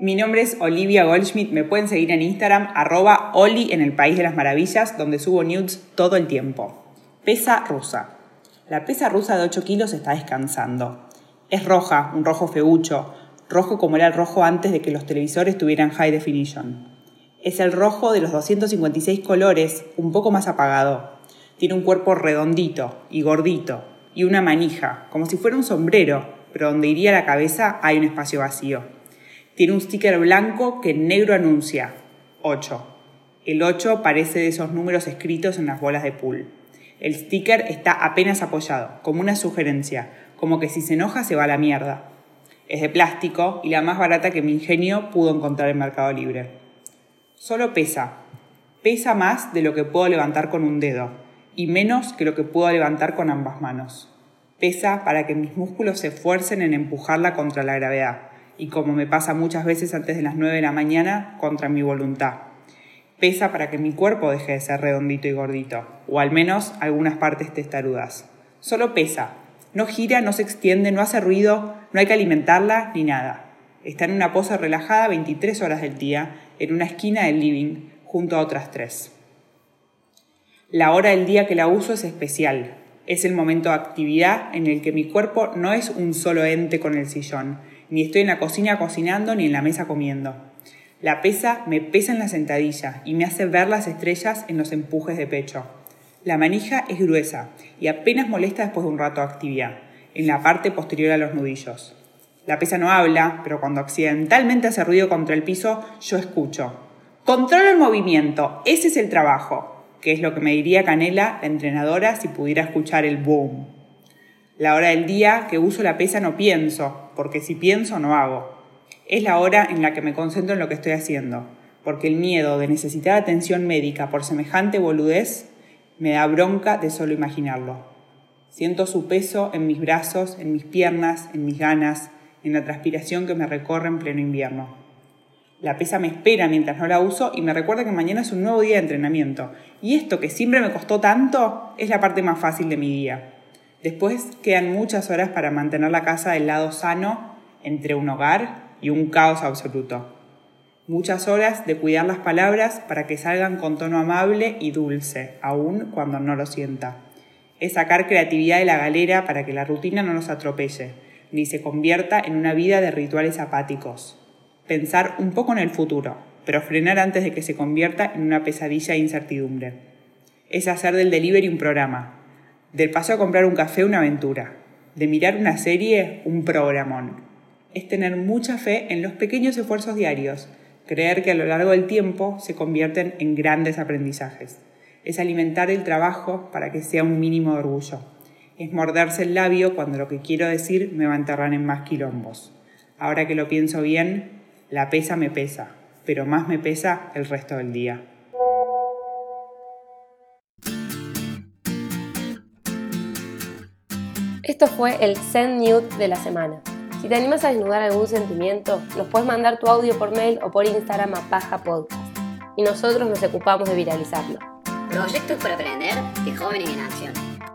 Mi nombre es Olivia Goldschmidt, me pueden seguir en Instagram, arroba Oli en el País de las Maravillas, donde subo nudes todo el tiempo. Pesa rusa. La pesa rusa de 8 kilos está descansando. Es roja, un rojo feucho, rojo como era el rojo antes de que los televisores tuvieran high definition. Es el rojo de los 256 colores, un poco más apagado. Tiene un cuerpo redondito y gordito, y una manija, como si fuera un sombrero, pero donde iría la cabeza hay un espacio vacío. Tiene un sticker blanco que en negro anuncia 8. El 8 parece de esos números escritos en las bolas de pool. El sticker está apenas apoyado, como una sugerencia, como que si se enoja se va a la mierda. Es de plástico y la más barata que mi ingenio pudo encontrar en Mercado Libre. Solo pesa. Pesa más de lo que puedo levantar con un dedo y menos que lo que puedo levantar con ambas manos. Pesa para que mis músculos se esfuercen en empujarla contra la gravedad y como me pasa muchas veces antes de las 9 de la mañana, contra mi voluntad. Pesa para que mi cuerpo deje de ser redondito y gordito, o al menos algunas partes testarudas. Solo pesa. No gira, no se extiende, no hace ruido, no hay que alimentarla ni nada. Está en una pose relajada 23 horas del día, en una esquina del living, junto a otras tres. La hora del día que la uso es especial. Es el momento de actividad en el que mi cuerpo no es un solo ente con el sillón, ni estoy en la cocina cocinando ni en la mesa comiendo. La pesa me pesa en la sentadilla y me hace ver las estrellas en los empujes de pecho. La manija es gruesa y apenas molesta después de un rato de actividad, en la parte posterior a los nudillos. La pesa no habla, pero cuando accidentalmente hace ruido contra el piso, yo escucho. Controla el movimiento, ese es el trabajo, que es lo que me diría Canela, la entrenadora, si pudiera escuchar el boom. La hora del día que uso la pesa no pienso, porque si pienso no hago. Es la hora en la que me concentro en lo que estoy haciendo, porque el miedo de necesitar atención médica por semejante boludez me da bronca de solo imaginarlo. Siento su peso en mis brazos, en mis piernas, en mis ganas, en la transpiración que me recorre en pleno invierno. La pesa me espera mientras no la uso y me recuerda que mañana es un nuevo día de entrenamiento. Y esto que siempre me costó tanto es la parte más fácil de mi día. Después quedan muchas horas para mantener la casa del lado sano entre un hogar y un caos absoluto. Muchas horas de cuidar las palabras para que salgan con tono amable y dulce, aun cuando no lo sienta. Es sacar creatividad de la galera para que la rutina no nos atropelle, ni se convierta en una vida de rituales apáticos. Pensar un poco en el futuro, pero frenar antes de que se convierta en una pesadilla e incertidumbre. Es hacer del delivery un programa, del paso a comprar un café una aventura. De mirar una serie un programón. Es tener mucha fe en los pequeños esfuerzos diarios, creer que a lo largo del tiempo se convierten en grandes aprendizajes. Es alimentar el trabajo para que sea un mínimo de orgullo. Es morderse el labio cuando lo que quiero decir me va a enterrar en más quilombos. Ahora que lo pienso bien, la pesa me pesa, pero más me pesa el resto del día. Esto fue el Send Nude de la semana. Si te animas a desnudar algún sentimiento, nos puedes mandar tu audio por mail o por Instagram a Paja Podcast. Y nosotros nos ocupamos de viralizarlo. Proyectos para aprender de jóvenes en acción.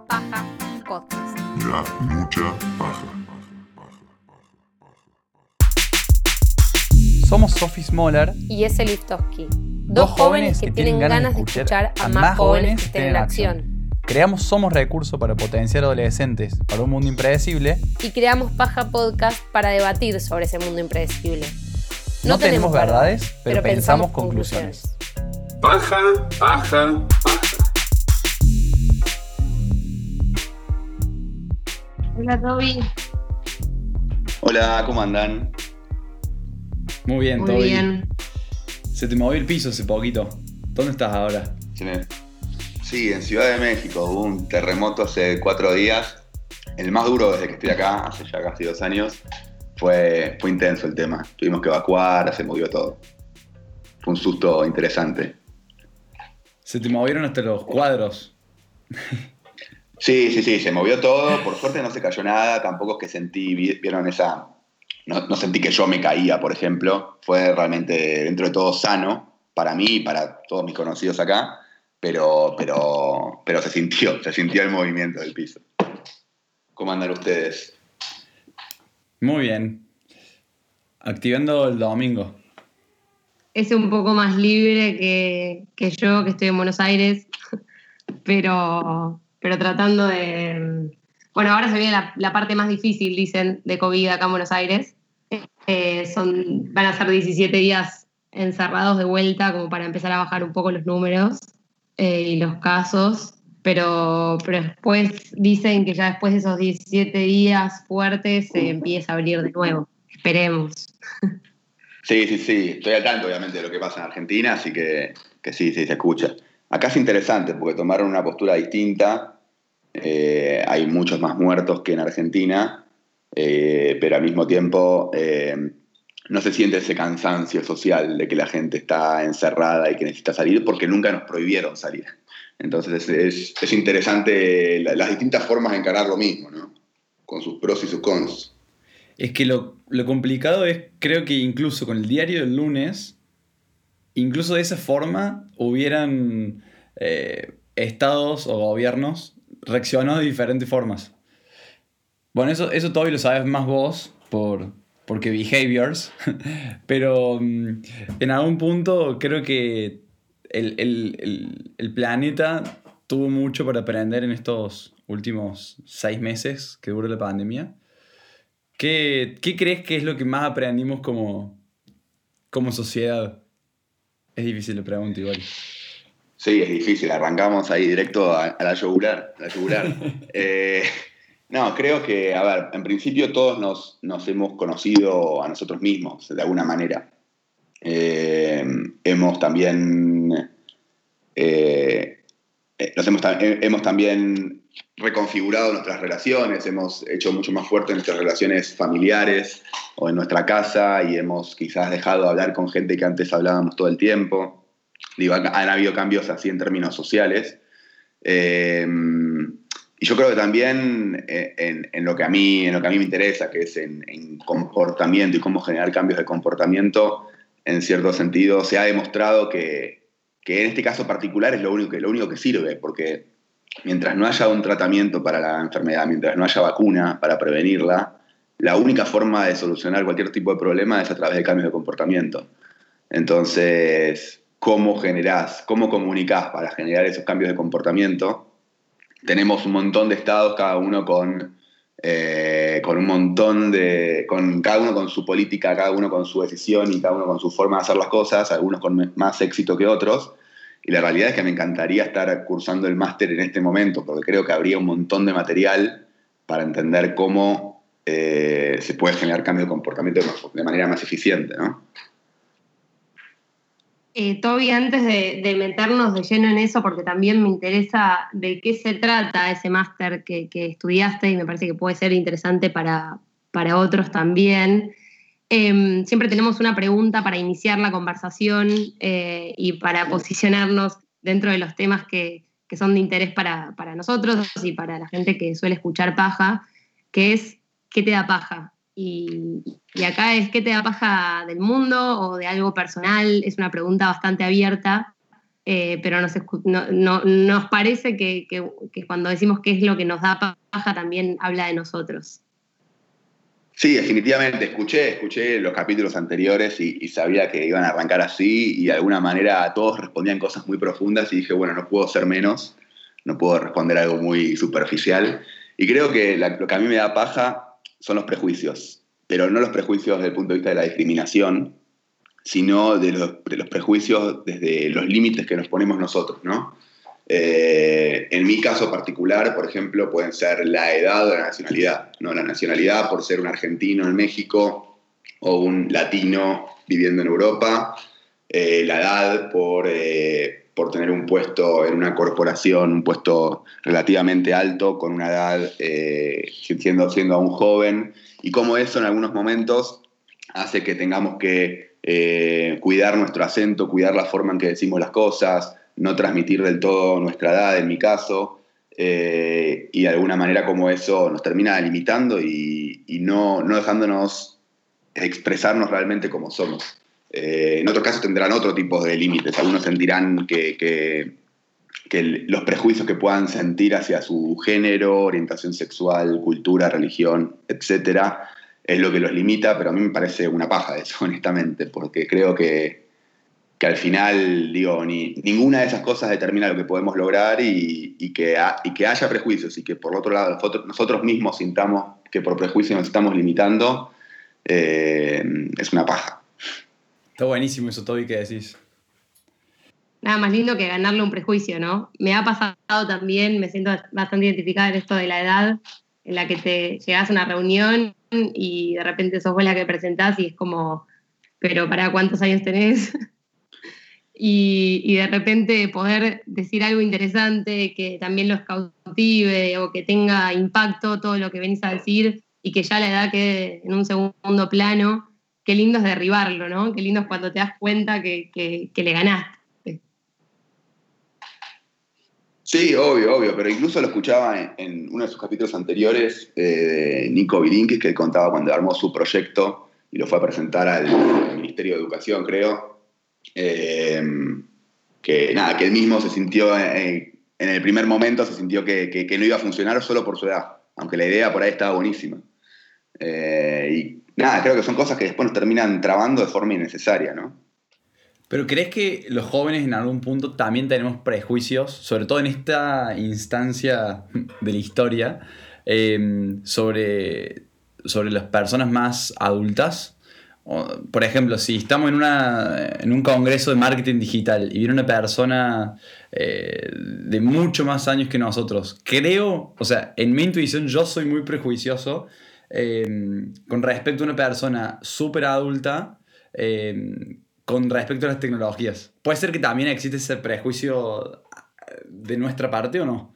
Paja Podcast. Ya, mucha paja. Somos Sophie Smoller, Y ese Liftoski. Dos, jóvenes que, tienen ganas de escuchar a más jóvenes que estén en acción. Creamos Somos Recurso para potenciar adolescentes para un mundo impredecible. Y creamos Paja Podcast para debatir sobre ese mundo impredecible. No, tenemos verdades, pero, pensamos conclusiones. Paja, paja, paja. Hola, Toby. Hola, ¿cómo andan? Muy bien, Muy Toby. bien. Se te movió el piso hace poquito. ¿Dónde estás ahora? Se me- Sí, en Ciudad de México hubo un terremoto hace cuatro días, el más duro desde que estoy acá, hace ya casi dos años. Fue, fue intenso el tema, tuvimos que evacuar, se movió todo. Fue un susto interesante. Se te movieron hasta los cuadros. Sí, sí, sí, se movió todo, por suerte no se cayó nada, tampoco es que sentí, vi- vieron esa, no, no sentí que yo me caía, por ejemplo, fue realmente dentro de todo sano para mí y para todos mis conocidos acá, pero, pero, pero se sintió, se sintió el movimiento del piso. ¿Cómo andan ustedes? Muy bien. Activando el domingo. Es un poco más libre que, que yo, que estoy en Buenos Aires, pero, pero tratando de... Bueno, ahora se viene la, la parte más difícil, dicen, de COVID acá en Buenos Aires. Eh, son, van a ser 17 días encerrados de vuelta como para empezar a bajar un poco los números eh, y los casos, pero, pero después dicen que ya después de esos 17 días fuertes se empieza a abrir de nuevo. Esperemos. Sí, sí, sí. Estoy al tanto, obviamente, de lo que pasa en Argentina, así que, que sí, sí, se escucha. Acá es interesante porque tomaron una postura distinta. Eh, hay muchos más muertos que en Argentina, eh, pero al mismo tiempo eh, no se siente ese cansancio social de que la gente está encerrada y que necesita salir porque nunca nos prohibieron salir. Entonces es, es interesante la- las distintas formas de encarar lo mismo, ¿no? Con sus pros y sus cons. Es que lo, lo complicado es, creo que incluso con el diario del lunes, incluso de esa forma hubieran eh, estados o gobiernos reaccionado de diferentes formas. Bueno, eso, eso todavía lo sabes más vos por, porque behaviors, pero mm, en algún punto creo que el, el- el- el planeta tuvo mucho para aprender en estos últimos seis meses que duró la pandemia. ¿Qué, qué crees que es lo que más aprendimos como, como sociedad? Es difícil la pregunta igual. Sí, es difícil. Arrancamos ahí directo a, a la yugular. a la yugular. Eh, no, creo que, a ver, en principio todos nos, nos hemos conocido a nosotros mismos, de alguna manera. Eh, hemos también, eh, eh, nos hemos, hemos también reconfigurado nuestras relaciones, hemos hecho mucho más fuertes nuestras relaciones familiares o en nuestra casa y hemos quizás dejado de hablar con gente que antes hablábamos todo el tiempo. Digo, han, habido cambios así en términos sociales. Y yo creo que también eh, en, lo que a mí, en lo que a mí me interesa, que es en, en comportamiento y cómo generar cambios de comportamiento, en cierto sentido se ha demostrado que, que en este caso particular es lo único, que, lo único que sirve, porque mientras no haya un tratamiento para la enfermedad, mientras no haya vacuna para prevenirla, la única forma de solucionar cualquier tipo de problema es a través de cambios de comportamiento. Entonces, ¿cómo generás, cómo comunicás para generar esos cambios de comportamiento? Tenemos un montón de estados, cada uno con, eh, con un montón de, con cada uno con su política, cada uno con su decisión y cada uno con su forma de hacer las cosas, algunos con más éxito que otros. Y la realidad es que me encantaría estar cursando el máster en este momento, porque creo que habría un montón de material para entender cómo eh, se puede generar cambio de comportamiento de, manera más eficiente, ¿no? Eh, Toby, antes de, meternos de lleno en eso, porque también me interesa de qué se trata ese máster que, que estudiaste y me parece que puede ser interesante para, para otros también. Eh, siempre tenemos una pregunta para iniciar la conversación eh, y para posicionarnos dentro de los temas que, que son de interés para, para nosotros y para la gente que suele escuchar paja, que es ¿qué te da paja? Y, acá es ¿qué te da paja del mundo o de algo personal? Es una pregunta bastante abierta, eh, pero nos, no- no- nos parece que, cuando decimos qué es lo que nos da paja también habla de nosotros. Sí, definitivamente. Escuché, escuché los capítulos anteriores y, sabía que iban a arrancar así y de alguna manera todos respondían cosas muy profundas y dije, bueno, no puedo ser menos, no puedo responder algo muy superficial. Y creo que lo que a mí me da paja son los prejuicios, pero no los prejuicios desde el punto de vista de la discriminación, sino de los, prejuicios desde los límites que nos ponemos nosotros, ¿no? Eh, en mi caso particular, por ejemplo, pueden ser la edad o la nacionalidad. ¿no? La nacionalidad por ser un argentino en México o un latino viviendo en Europa. Eh, la edad por, eh, por tener un puesto en una corporación, un puesto relativamente alto, con una edad eh, siendo, siendo aún joven. Y cómo eso en algunos momentos hace que tengamos que eh, cuidar nuestro acento, cuidar la forma en que decimos las cosas, no transmitir del todo nuestra edad, en mi caso, eh, y de alguna manera como eso nos termina limitando y, no dejándonos expresarnos realmente como somos. Eh, en otros casos tendrán otro tipo de límites, algunos sentirán que, los prejuicios que puedan sentir hacia su género, orientación sexual, cultura, religión, etcétera, es lo que los limita, pero a mí me parece una paja eso, honestamente, porque creo que, que al final, digo, ni, ninguna de esas cosas determina lo que podemos lograr y, que, y que haya prejuicios y que por otro lado nosotros, mismos sintamos que por prejuicios nos estamos limitando, eh, es una paja. Está buenísimo eso, Toby, que decís. Nada más lindo que ganarle un prejuicio, ¿no? Me ha pasado también, me siento bastante identificada en esto de la edad, en la que te llegas a una reunión y de repente sos vos la que presentás y es como, pero ¿para cuántos años tenés? y, y de repente poder decir algo interesante que también los cautive o que tenga impacto todo lo que venís a decir y que ya la edad quede en un segundo plano, qué lindo es derribarlo, ¿no? Qué lindo es cuando te das cuenta que, que- le ganaste. Sí, obvio, obvio, pero incluso lo escuchaba en, uno de sus capítulos anteriores eh, de Nico Vilinkis, que contaba cuando armó su proyecto y lo fue a presentar al Ministerio de Educación, creo, eh, que nada, que él mismo se sintió, eh, en el primer momento se sintió que no iba a funcionar solo por su edad, aunque la idea por ahí estaba buenísima. Eh, y nada, creo que son cosas que después nos terminan trabando de forma innecesaria, ¿no? Pero ¿crees que los jóvenes en algún punto también tenemos prejuicios, sobre todo en esta instancia de la historia, eh, sobre, sobre las personas más adultas? Por ejemplo, si estamos en, una, en un congreso de marketing digital y viene una persona eh, de mucho más años que nosotros, creo, o sea, en mi intuición yo soy muy prejuicioso eh, con respecto a una persona súper adulta. eh, con respecto a las tecnologías. ¿Puede ser que también existe ese prejuicio de nuestra parte o no?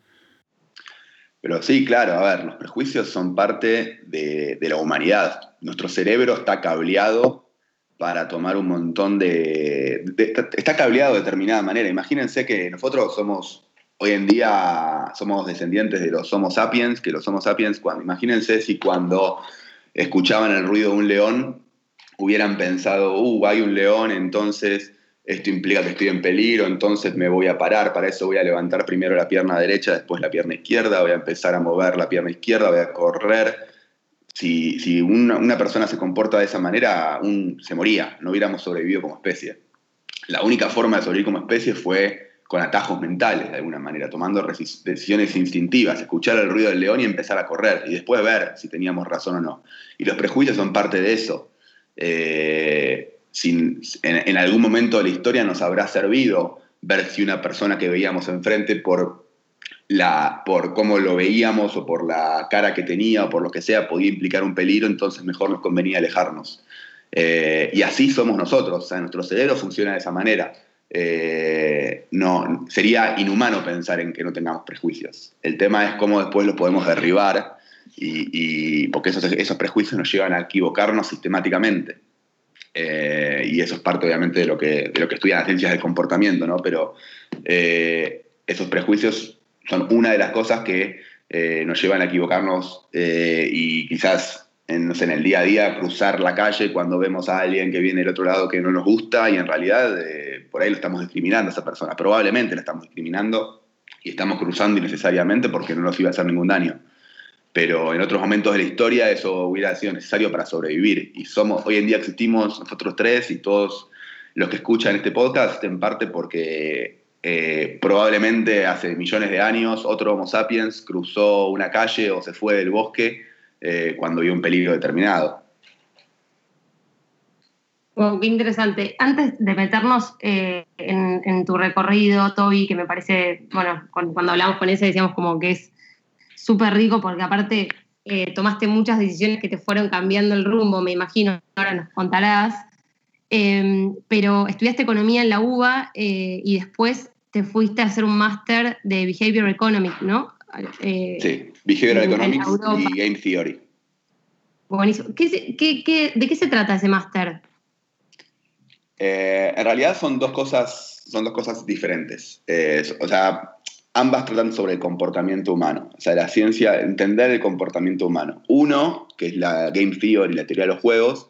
Pero sí, claro, a ver, los prejuicios son parte de, la humanidad. Nuestro cerebro está cableado para tomar un montón de, de- Está cableado de determinada manera. Imagínense que nosotros somos, hoy en día, somos descendientes de los Homo sapiens, que los Homo sapiens, cuando, imagínense si cuando escuchaban el ruido de un león, hubieran pensado, uh, hay un león, entonces esto implica que estoy en peligro, entonces me voy a parar, para eso voy a levantar primero la pierna derecha, después la pierna izquierda, voy a empezar a mover la pierna izquierda, voy a correr. Si, si una, una persona se comporta de esa manera, un- se moría, no hubiéramos sobrevivido como especie. La única forma de sobrevivir como especie fue con atajos mentales, de alguna manera, tomando decisiones instintivas, escuchar el ruido del león y empezar a correr, y después ver si teníamos razón o no. Y los prejuicios son parte de eso. Eh, sin- en, en algún momento de la historia nos habrá servido ver si una persona que veíamos enfrente por, la, por cómo lo veíamos o por la cara que tenía o por lo que sea podía implicar un peligro, entonces mejor nos convenía alejarnos. Eh, y así somos nosotros, o sea, nuestro cerebro funciona de esa manera. Eh, no, sería inhumano pensar en que no tengamos prejuicios. El tema es cómo después los podemos derribar y, porque esos, esos prejuicios nos llevan a equivocarnos sistemáticamente. Eh, y eso es parte obviamente de lo que, de lo que estudian las ciencias del comportamiento, ¿no? Pero eh, esos prejuicios son una de las cosas que nos llevan a equivocarnos y quizás en, el día a día cruzar la calle cuando vemos a alguien que viene del otro lado que no nos gusta y en realidad eh, por ahí lo estamos discriminando a esa persona. Probablemente la estamos discriminando y estamos cruzando innecesariamente porque no nos iba a hacer ningún daño pero en otros momentos de la historia eso hubiera sido necesario para sobrevivir. Y somos, hoy en día existimos nosotros tres y todos los que escuchan este podcast en parte porque eh, probablemente hace millones de años otro Homo sapiens cruzó una calle o se fue del bosque eh, cuando vio un peligro determinado. Wow, qué interesante. Antes de meternos eh, en, tu recorrido, Toby, que me parece, bueno, cuando hablamos con ese decíamos como que es súper rico porque aparte eh, tomaste muchas decisiones que te fueron cambiando el rumbo, me imagino, ahora nos contarás. Eh, pero estudiaste economía en la UBA y después te fuiste a hacer un máster de Behavior Economics, ¿no? Eh, Sí, Behavioral en Economics y Game Theory. Buenísimo. ¿Qué qué- qué- ¿De qué se trata ese máster? Eh, en realidad son dos cosas, son dos cosas diferentes. Eh, o sea, ambas tratan sobre el comportamiento humano. O sea, la ciencia, entender el comportamiento humano. Uno, que es la Game Theory, la teoría de los juegos,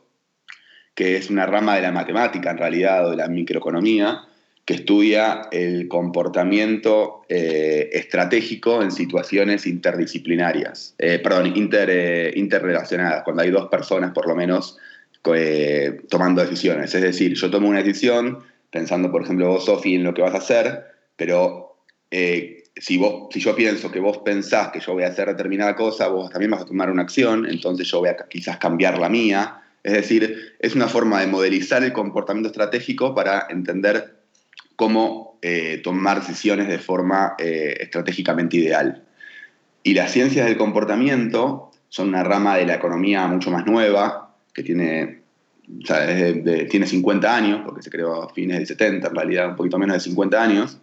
que es una rama de la matemática en realidad, o de la microeconomía, que estudia el comportamiento eh, estratégico en situaciones interdisciplinarias, eh, perdón, eh, interrelacionadas, cuando hay dos personas por lo menos tomando decisiones. Es decir, yo tomo una decisión pensando, por ejemplo, vos, Sofi, en lo que vas a hacer, pero si, vos, si yo pienso que vos pensás que yo voy a hacer determinada cosa, vos también vas a tomar una acción, entonces yo voy a quizás cambiar la mía. Es decir, es una forma de modelizar el comportamiento estratégico para entender cómo eh, tomar decisiones de forma eh, estratégicamente ideal. Y las ciencias del comportamiento son una rama de la economía mucho más nueva, que tiene, tiene 50 años, porque se creó a fines del 70, en realidad un poquito menos de 50 años,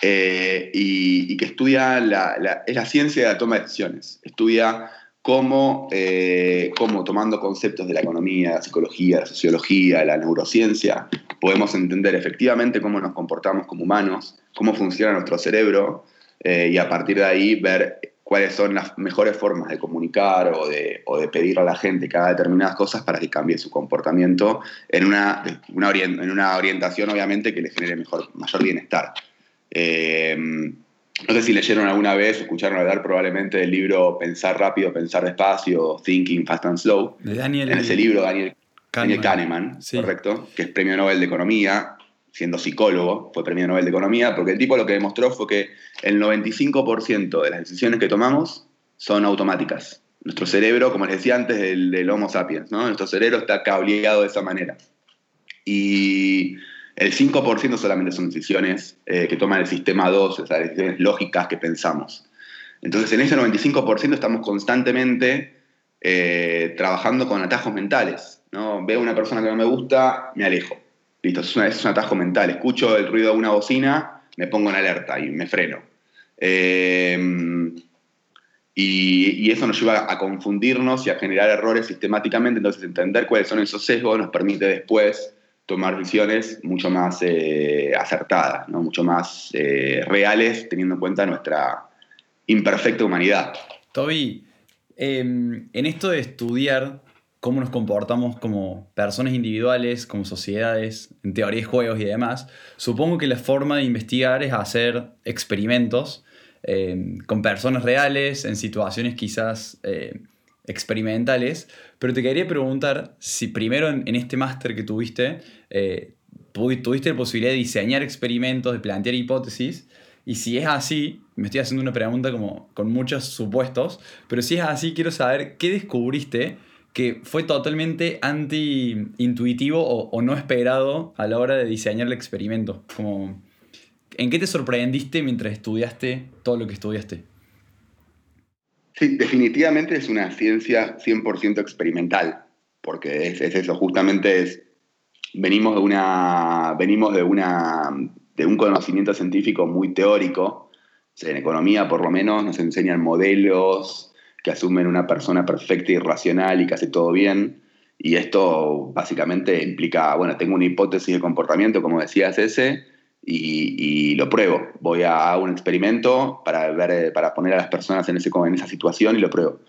eh, y, y que estudia, la, la- es la ciencia de la toma de decisiones, estudia cómo, eh, cómo tomando conceptos de la economía, la psicología, la sociología, la neurociencia, podemos entender efectivamente cómo nos comportamos como humanos, cómo funciona nuestro cerebro, eh, y a partir de ahí ver cuáles son las mejores formas de comunicar o de, o de pedir a la gente que haga determinadas cosas para que cambie su comportamiento en una, una en una orientación, obviamente, que le genere mejor, mayor bienestar. Eh, no sé si leyeron alguna vez, escucharon hablar probablemente del libro Pensar rápido, pensar despacio, Thinking Fast and Slow. De Daniel. En ese libro, Daniel, Daniel Kahneman. Kahneman, Sí. correcto, que es premio Nobel de Economía, siendo psicólogo, fue premio Nobel de Economía, porque el tipo lo que demostró fue que el 95% de las decisiones que tomamos son automáticas. Nuestro cerebro, como les decía antes del, del Homo sapiens, ¿no? nuestro cerebro está cableado de esa manera. Y el 5% solamente son decisiones eh, que toma el sistema 2, o sea, decisiones lógicas que pensamos. Entonces, en ese 95% estamos constantemente eh, trabajando con atajos mentales. ¿no? Veo una persona que no me gusta, me alejo. Listo, es, una- un atajo mental. Escucho el ruido de una bocina, me pongo en alerta y me freno. Eh, y, y eso nos lleva a confundirnos y a generar errores sistemáticamente. Entonces, entender cuáles son esos sesgos nos permite después tomar decisiones mucho más eh, acertadas, ¿no? mucho más eh, reales, teniendo en cuenta nuestra imperfecta humanidad. Toby, eh, en esto de estudiar cómo nos comportamos como personas individuales, como sociedades, en teorías, juegos y demás, supongo que la forma de investigar es hacer experimentos eh, con personas reales, en situaciones quizás eh, experimentales, pero te quería preguntar si primero en, este máster que tuviste, eh, tuvi- tuviste la posibilidad de diseñar experimentos, de plantear hipótesis, y si es así, me estoy haciendo una pregunta como con muchos supuestos, pero si es así, quiero saber qué descubriste que fue totalmente anti-intuitivo o, o no esperado a la hora de diseñar el experimento. Como, ¿En qué te sorprendiste mientras estudiaste todo lo que estudiaste? Sí, definitivamente es una ciencia 100% experimental, porque es, es eso, justamente es, venimos de una, venimos de una, de un conocimiento científico muy teórico, en economía por lo menos nos enseñan modelos que asumen una persona perfecta y racional y que hace todo bien, y esto básicamente implica, bueno, tengo una hipótesis de comportamiento, como decías ese, y, y lo pruebo. Voy a, a un experimento para, ver, eh, para poner a las personas en, ese, en esa situación y lo pruebo.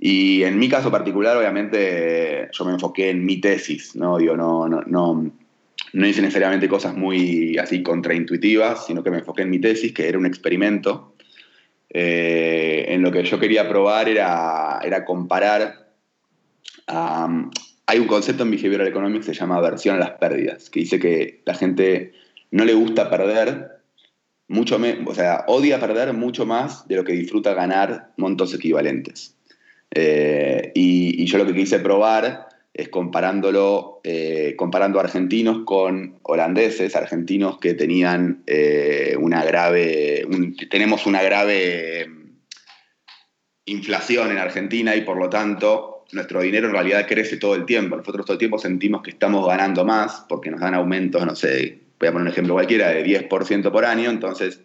Y en mi caso particular, obviamente, yo me enfoqué en mi tesis, ¿no? Digo, no, no, no, no hice necesariamente cosas muy así contraintuitivas, sino que me enfoqué en mi tesis, que era un experimento. Eh, en lo que yo quería probar era, era comparar. um, hay un concepto en Behavioral Economics que se llama aversión a las pérdidas, que dice que la gente no le gusta perder, mucho me- o sea, odia perder mucho más de lo que disfruta ganar montos equivalentes. Eh, y, yo lo que quise probar es comparándolo, eh, comparando argentinos con holandeses, argentinos que tenían eh, una grave, tenemos una grave mm, inflación en Argentina y por lo tanto nuestro dinero en realidad crece todo el tiempo. Nosotros todo el tiempo sentimos que estamos ganando más porque nos dan aumentos, no sé, voy a poner un ejemplo cualquiera, de 10% por año, entonces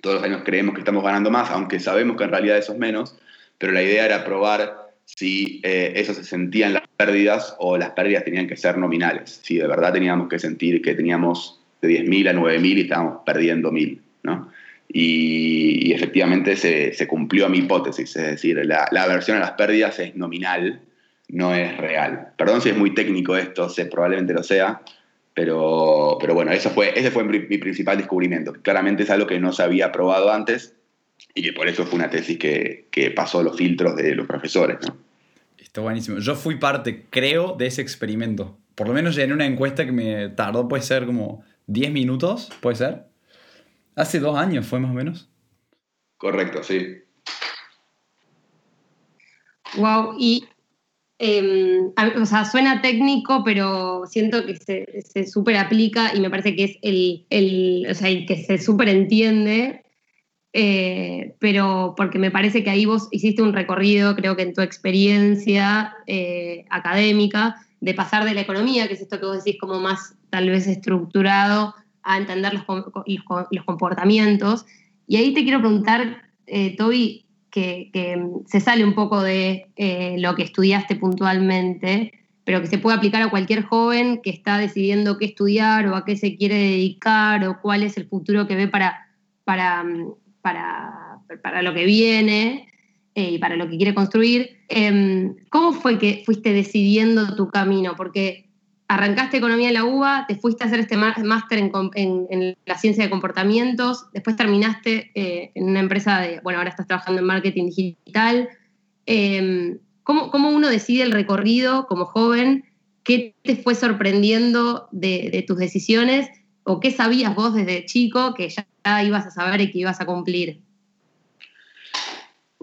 todos los años creemos que estamos ganando más, aunque sabemos que en realidad eso es menos, pero la idea era probar si eh, eso se sentía en las pérdidas o las pérdidas tenían que ser nominales, si de verdad teníamos que sentir que teníamos de 10.000 a 9.000 y estábamos perdiendo 1.000, ¿no? Y, efectivamente se, se cumplió mi hipótesis, es decir, la, la aversión a las pérdidas es nominal, no es real. Perdón si es muy técnico esto, sé, probablemente lo sea, Pero, pero bueno, eso fue, ese fue mi, principal descubrimiento. Claramente es algo que no se había probado antes y que por eso fue una tesis que, que pasó los filtros de los profesores. ¿no? Está buenísimo. Yo fui parte, creo, de ese experimento. Por lo menos llené una encuesta que me tardó, puede ser como 10 minutos, puede ser. Hace dos años fue más o menos. Correcto, sí. Wow, y a- o sea, suena técnico, pero siento que se, se súper aplica y me parece que es el, o sea, que se súper entiende, eh, pero porque me parece que ahí vos hiciste un recorrido, creo que en tu experiencia eh, académica, de pasar de la economía, que es esto que vos decís como más tal vez estructurado, a entender los comportamientos. Y ahí te quiero preguntar, eh, Toby, que, que se sale un poco de eh, lo que estudiaste puntualmente, pero que se puede aplicar a cualquier joven que está decidiendo qué estudiar o a qué se quiere dedicar o cuál es el futuro que ve para, para, mm, para, para lo que viene eh, y para lo que quiere construir. Em, ¿Cómo fue que fuiste decidiendo tu camino? Porque arrancaste economía en la UBA, te fuiste a hacer este má- máster en, en- en la ciencia de comportamientos, después terminaste eh, en una empresa de, bueno, ahora estás trabajando en marketing digital. Eh, ¿cómo, cómo uno decide el recorrido como joven? ¿Qué te fue sorprendiendo de, de tus decisiones? ¿O qué sabías vos desde chico que ya ibas a saber y que ibas a cumplir?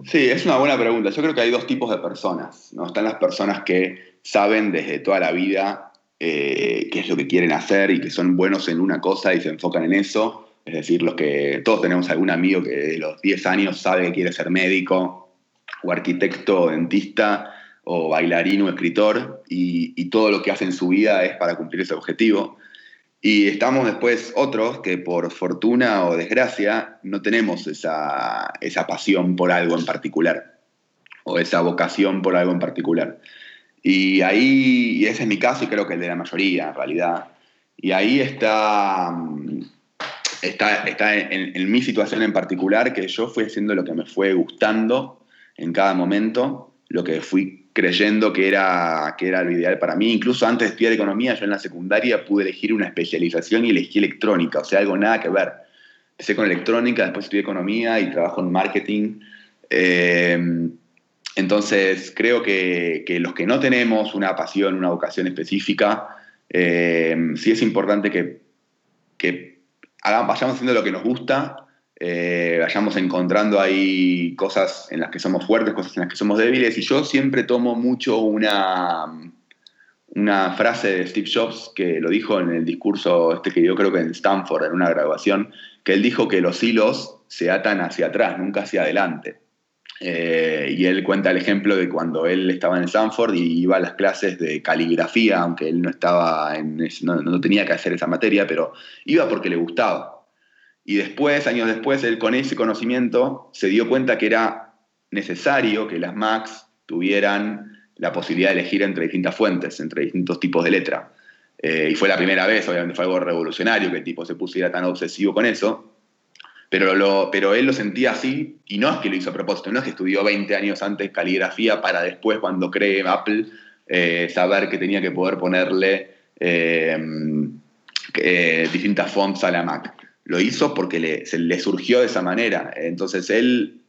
Sí, es una buena pregunta. Yo creo que hay dos tipos de personas. ¿no? Están las personas que saben desde toda la vida eh, qué es lo que quieren hacer y que son buenos en una cosa y se enfocan en eso. Es decir, los que todos tenemos algún amigo que de los 10 años sabe que quiere ser médico o arquitecto o dentista o bailarín o escritor y, y todo lo que hace en su vida es para cumplir ese objetivo. Y estamos después otros que por fortuna o desgracia no tenemos esa, esa pasión por algo en particular o esa vocación por algo en particular. Y ahí, y ese es mi caso y creo que el de la mayoría en realidad, y ahí está, mm, está, está en, en mi situación en particular que yo fui haciendo lo que me fue gustando en cada momento, lo que fui creyendo que era, que era lo ideal para mí. Incluso antes de estudiar economía, yo en la secundaria pude elegir una especialización y elegí electrónica, o sea, algo nada que ver. Empecé con electrónica, después estudié economía y trabajo en marketing. Eh, entonces, creo que, los que no tenemos una pasión, una vocación específica, eh, sí es importante que, vayamos haciendo lo que nos gusta, eh, vayamos encontrando ahí cosas en las que somos fuertes, cosas en las que somos débiles. Y yo siempre tomo mucho una, una frase de Steve Jobs que lo dijo en el discurso este que yo creo que en Stanford, en una graduación, que él dijo que los hilos se atan hacia atrás, nunca hacia adelante. Eh, y él cuenta el ejemplo de cuando él estaba en Stanford y iba a las clases de caligrafía, aunque él no estaba no, no tenía que hacer esa materia, pero iba porque le gustaba. Y después, años después, él con ese conocimiento se dio cuenta que era necesario que las Macs tuvieran la posibilidad de elegir entre distintas fuentes, entre distintos tipos de letra. Eh, y fue la primera vez, obviamente fue algo revolucionario que el tipo se pusiera tan obsesivo con eso. Pero, él lo sentía así, y no es que lo hizo a propósito, no es que estudió 20 años antes caligrafía para después, cuando cree Apple, eh, saber que tenía que poder ponerle eh, distintas fonts a la Mac lo hizo porque le, se le surgió de esa manera. Entonces él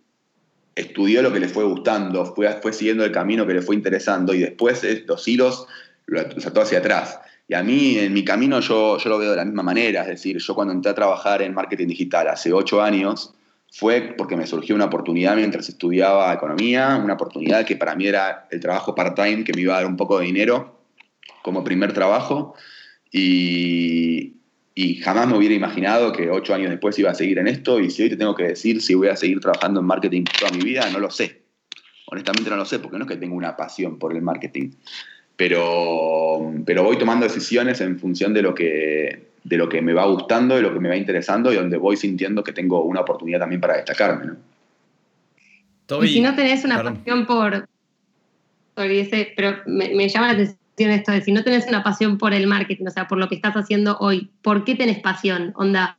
estudió lo que le fue gustando, fue, fue siguiendo el camino que le fue interesando y después los hilos lo saltó hacia atrás. Y a mí, en mi camino, yo, yo lo veo de la misma manera. Es decir, yo cuando entré a trabajar en marketing digital hace ocho años, fue porque me surgió una oportunidad mientras estudiaba economía, una oportunidad que para mí era el trabajo part-time que me iba a dar un poco de dinero como primer trabajo. Y, y jamás me hubiera imaginado que ocho años después iba a seguir en esto y si hoy te tengo que decir si voy a seguir trabajando en marketing toda mi vida, no lo sé. Honestamente no lo sé porque no es que tengo una pasión por el marketing, pero, pero voy tomando decisiones en función de lo, que, de lo que me va gustando, de lo que me va interesando y donde voy sintiendo que tengo una oportunidad también para destacarme. ¿no? Toby, y si no tenés una perdón. pasión por... Pero me, me llama la atención esto de si no tenés una pasión por el marketing, o sea, por lo que estás haciendo hoy, ¿por qué tenés pasión? Onda,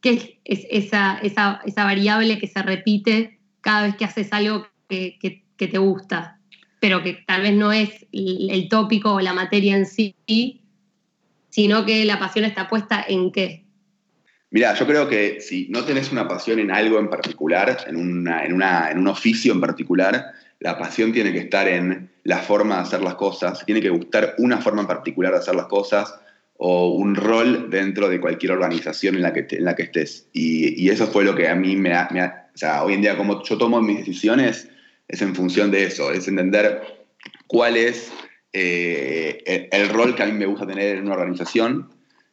¿qué es esa, esa, esa variable que se repite cada vez que haces algo que, que, que, te gusta, pero que tal vez no es el, tópico o la materia en sí, sino que la pasión está puesta en qué. Mira, yo creo que si no tenés una pasión en algo en particular, en, una, en, una, en un oficio en particular, la pasión tiene que estar en la forma de hacer las cosas, tiene que gustar una forma en particular de hacer las cosas o un rol dentro de cualquier organización en la que, en la que estés. Y, y eso fue lo que a mí me me O sea, hoy en día como yo tomo mis decisiones es en función de eso, es entender cuál es eh, el, el rol que a mí me gusta tener en una organización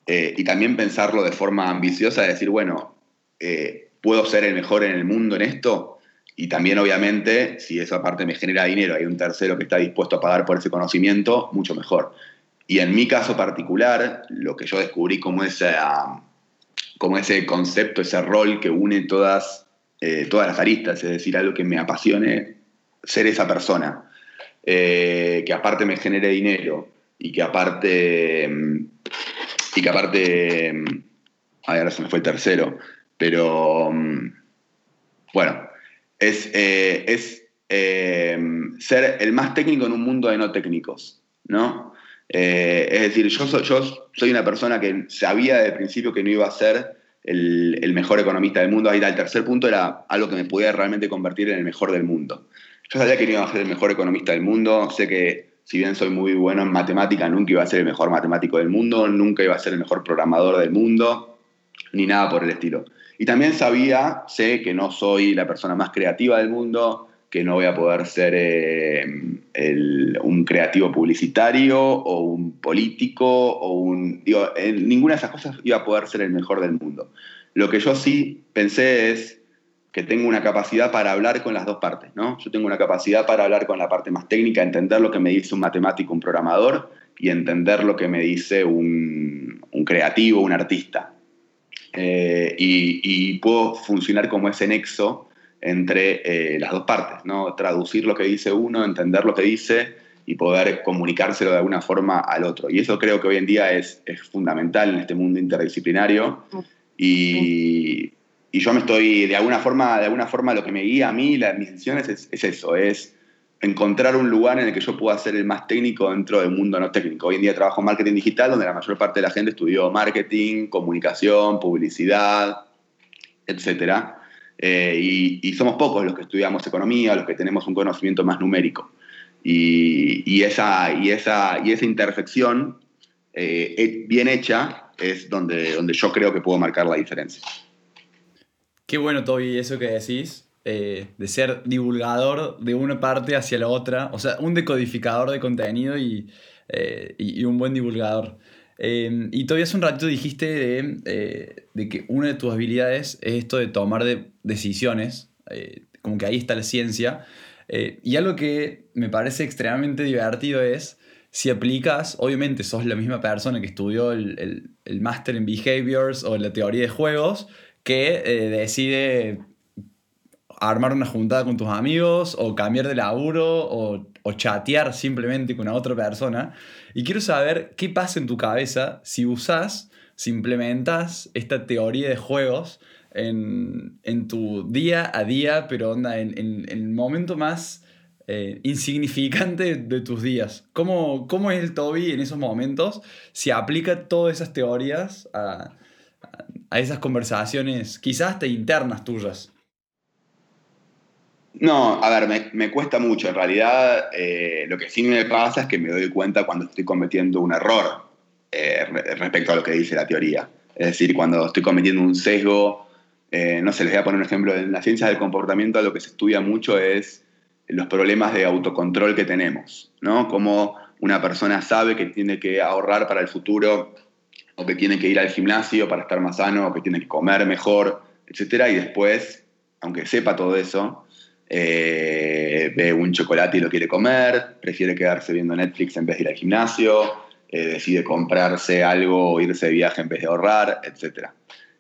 eh, y también pensarlo de forma ambiciosa, de decir, bueno, eh, ¿puedo ser el mejor en el mundo en esto? Y también, obviamente, si eso aparte me genera dinero, hay un tercero que está dispuesto a pagar por ese conocimiento, mucho mejor. Y en mi caso particular, lo que yo descubrí como, esa, como ese concepto, ese rol que une todas, eh, todas las aristas, es decir, algo que me apasione ser esa persona, eh, que aparte me genere dinero y que aparte, y que aparte, ay, ahora se me fue el tercero, pero bueno, es, eh, es eh, ser el más técnico en un mundo de no técnicos, ¿no? Es decir, yo soy, yo soy una persona que sabía desde el principio que no iba a ser el, el mejor economista del mundo. Ahí el tercer punto era algo que me podía realmente convertir en el mejor del mundo. Yo sabía que no iba a ser el mejor economista del mundo, sé que si bien soy muy bueno en matemática, nunca iba a ser el mejor matemático del mundo, nunca iba a ser el mejor programador del mundo, ni nada por el estilo. Y también sabía, sé que no soy la persona más creativa del mundo, que no voy a poder ser eh, un creativo publicitario o un político o un... Digo, en ninguna de esas cosas iba a poder ser el mejor del mundo. Lo que yo sí pensé es que tengo una capacidad para hablar con las dos partes, ¿no? Yo tengo una capacidad para hablar con la parte más técnica, entender lo que me dice un matemático, un programador, y entender lo que me dice un, un creativo, un artista. Eh, y, y puedo funcionar como ese nexo entre eh, las dos partes, ¿no? Traducir lo que dice uno, entender lo que dice y poder comunicárselo de alguna forma al otro. Y eso creo que hoy en día es, es fundamental en este mundo interdisciplinario. Y, y yo me estoy, de alguna forma, de alguna forma lo que me guía a mí, las, mis decisiones, es, es eso, es encontrar un lugar en el que yo pueda ser el más técnico dentro del mundo no técnico. Hoy en día trabajo en marketing digital, donde la mayor parte de la gente estudió marketing, comunicación, publicidad, etcétera. Eh, y, y somos pocos los que estudiamos economía, los que tenemos un conocimiento más numérico. Y, y esa, y, esa, y esa intersección eh, bien hecha es donde, donde yo creo que puedo marcar la diferencia. Qué bueno, Toby, eso que decís, eh, de ser divulgador de una parte hacia la otra, o sea, un decodificador de contenido y, eh, y- y un buen divulgador. Eh, y todavía hace un ratito dijiste de, eh, de que una de tus habilidades es esto de tomar de- decisiones, eh, como que ahí está la ciencia. Eh, y algo que me parece extremadamente divertido es si aplicas, obviamente sos la misma persona que estudió el, el- el máster en behaviors o la teoría de juegos, que eh, decide armar una juntada con tus amigos o cambiar de laburo o, chatear simplemente con otra persona. Y quiero saber qué pasa en tu cabeza si usas, si implementas esta teoría de juegos en, en tu día a día, pero onda, en, en- el momento más eh, insignificante de tus días. ¿Cómo, ¿Cómo es el Toby en esos momentos si aplica todas esas teorías a- a esas conversaciones, quizás hasta internas tuyas? No, a ver, me, me cuesta mucho. En realidad, eh, lo que sí me pasa es que me doy cuenta cuando estoy cometiendo un error eh, re- respecto a lo que dice la teoría. Es decir, cuando estoy cometiendo un sesgo, eh, no sé, les voy a poner un ejemplo. En la ciencia del comportamiento lo que se estudia mucho es los problemas de autocontrol que tenemos, ¿no? Cómo una persona sabe que tiene que ahorrar para el futuro o que tiene que ir al gimnasio para estar más sano o que tiene que comer mejor, etcétera, y después, aunque sepa todo eso, eh, ve un chocolate y lo quiere comer, prefiere quedarse viendo Netflix en vez de ir al gimnasio, eh, decide comprarse algo o irse de viaje en vez de ahorrar, etc.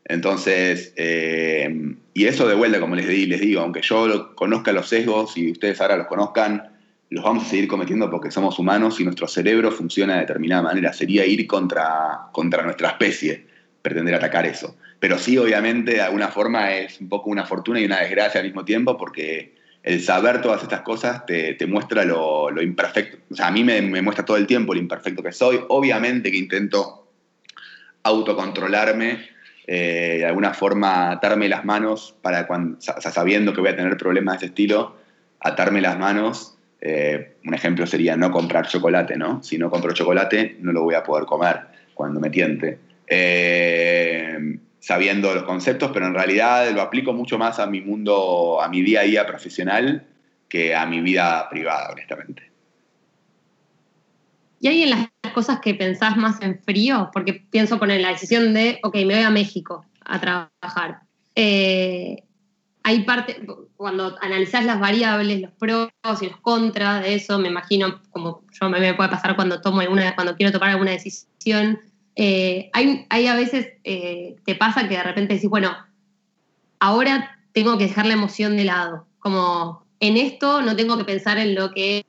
Entonces, eh, y eso de vuelta, como les, di, les digo, aunque yo conozca los sesgos y ustedes ahora los conozcan, los vamos a seguir cometiendo porque somos humanos y nuestro cerebro funciona de determinada manera. Sería ir contra, contra nuestra especie, pretender atacar eso. Pero sí, obviamente, de alguna forma es un poco una fortuna y una desgracia al mismo tiempo porque el saber todas estas cosas te, te muestra lo, lo imperfecto. O sea, a mí me, me muestra todo el tiempo lo imperfecto que soy. Obviamente que intento autocontrolarme, eh, de alguna forma atarme las manos para cuando, sa- sabiendo que voy a tener problemas de ese estilo, atarme las manos. Eh, un ejemplo sería no comprar chocolate, ¿no? Si no compro chocolate, no lo voy a poder comer cuando me tiente. Eh, sabiendo los conceptos, pero en realidad lo aplico mucho más a mi mundo, a mi día a día profesional que a mi vida privada, honestamente. ¿Y hay en las cosas que pensás más en frío? Porque pienso poner la decisión de, ok, me voy a México a trabajar. Eh, hay parte, cuando analizás las variables, los pros y los contras de eso, me imagino, como yo me, puede pasar cuando tomo alguna, cuando quiero tomar alguna decisión, eh, hay, hay a veces, eh, te pasa que de repente decís, bueno, ahora tengo que dejar la emoción de lado. Como en esto no tengo que pensar en lo que,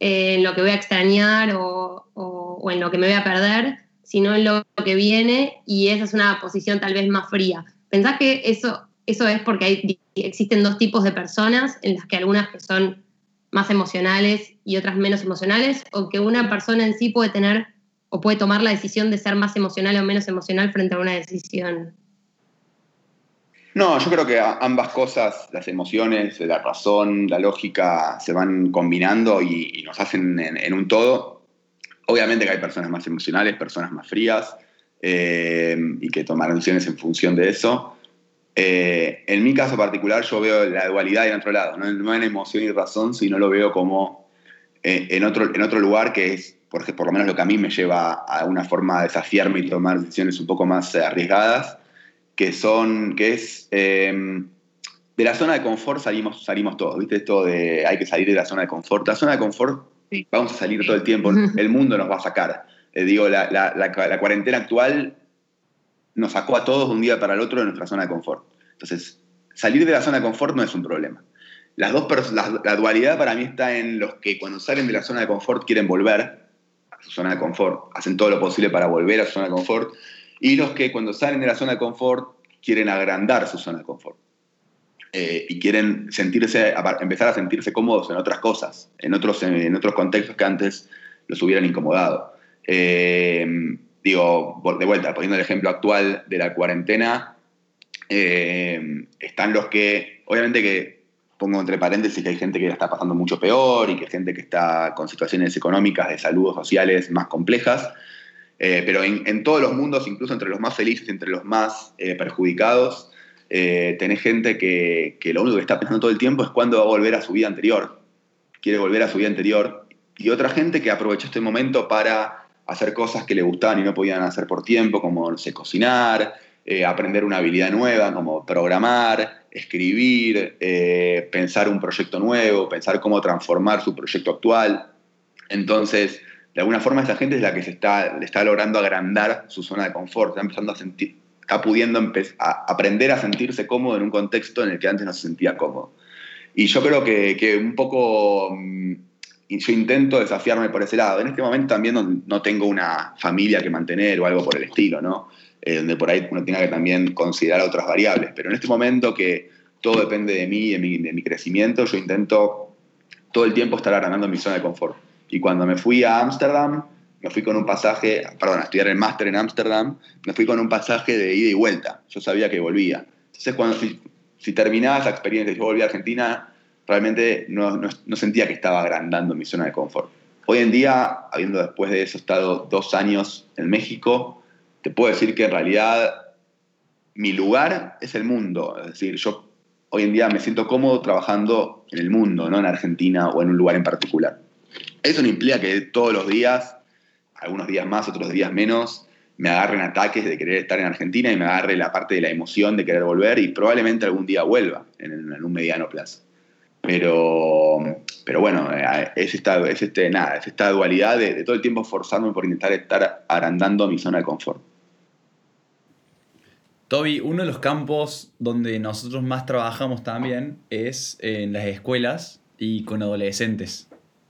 eh, lo que voy a extrañar o, o- o en lo que me voy a perder, sino en lo que viene y esa es una posición tal vez más fría. ¿Pensás que eso, eso es porque existen dos tipos de personas, en las que algunas que son más emocionales y otras menos emocionales, o que una persona en sí puede tener o puede tomar la decisión de ser más emocional o menos emocional frente a una decisión? No, yo creo que ambas cosas, las emociones, la razón, la lógica, se van combinando y, nos hacen en, un todo. Obviamente que hay personas más emocionales, personas más frías, eh, y que tomarán decisiones en función de eso. Eh, en mi caso particular, yo veo la dualidad en otro lado, no, no en emoción y razón, sino lo veo como eh, en, otro, en otro lugar que es, por, por lo menos lo que a mí me lleva a una forma de desafiarme y tomar decisiones un poco más eh, arriesgadas, que son, que es, eh, de la zona de confort salimos, salimos todos, ¿viste? Esto de hay que salir de la zona de confort. La zona de confort Sí. vamos a salir todo el tiempo, el mundo nos va a sacar. Eh, digo, la, la- la- la cuarentena actual nos sacó a todos de un día para el otro de nuestra zona de confort. Entonces, salir de la zona de confort no es un problema. Las dos la, dualidad para mí está en los que cuando salen de la zona de confort quieren volver a su zona de confort, hacen todo lo posible para volver a su zona de confort, y los que cuando salen de la zona de confort quieren agrandar su zona de confort. Eh, y quieren sentirse, empezar a sentirse cómodos en otras cosas, en otros, en otros contextos que antes los hubieran incomodado. Eh, digo, de vuelta, poniendo el ejemplo actual de la cuarentena, eh, están los que, obviamente que pongo entre paréntesis que hay gente que la está pasando mucho peor y que hay gente que está con situaciones económicas, de salud, sociales más complejas, eh, pero en, todos los mundos, incluso entre los más felices, entre los más eh, perjudicados, tenés gente que, que, lo único que está pensando todo el tiempo es cuándo va a volver a su vida anterior. Quiere volver a su vida anterior. Y otra gente que aprovechó este momento para hacer cosas que le gustaban y no podían hacer por tiempo, como no sé, cocinar, eh, aprender una habilidad nueva, como programar, escribir, eh, pensar un proyecto nuevo, pensar cómo transformar su proyecto actual. Entonces, de alguna forma esa gente es la que se está, le está logrando agrandar su zona de confort, está empezando a sentir, está pudiendo a aprender a sentirse cómodo en un contexto en el que antes no se sentía cómodo. Y yo creo que, un poco, mm, y yo intento desafiarme por ese lado. En este momento también no, no tengo una familia que mantener o algo por el estilo, ¿no? Eh, donde por ahí uno tenga que también considerar otras variables. Pero en este momento que todo depende de mí, de mi, de mi crecimiento, yo intento todo el tiempo estar agrandando mi zona de confort. Y cuando me fui a Ámsterdam, me fui con un pasaje, perdón, a estudiar el máster en Ámsterdam, me fui con un pasaje de ida y vuelta. Yo sabía que volvía. Entonces, cuando si, si terminaba esa experiencia yo volví a Argentina, realmente no, sentía que estaba agrandando mi zona de confort. Hoy en día, habiendo después de eso estado dos años en México, te puedo decir que en realidad mi lugar es el mundo. Es decir, yo hoy en día me siento cómodo trabajando en el mundo, no en Argentina o en un lugar en particular. Eso no implica que todos los días, algunos días más, otros días menos, me agarren ataques de querer estar en Argentina y me agarre la parte de la emoción de querer volver y probablemente algún día vuelva en un mediano plazo. Pero, pero bueno, es esta, es este, nada, es esta dualidad de, de todo el tiempo forzarme por intentar estar agrandando mi zona de confort. Toby, uno de los campos donde nosotros más trabajamos también es en las escuelas y con adolescentes.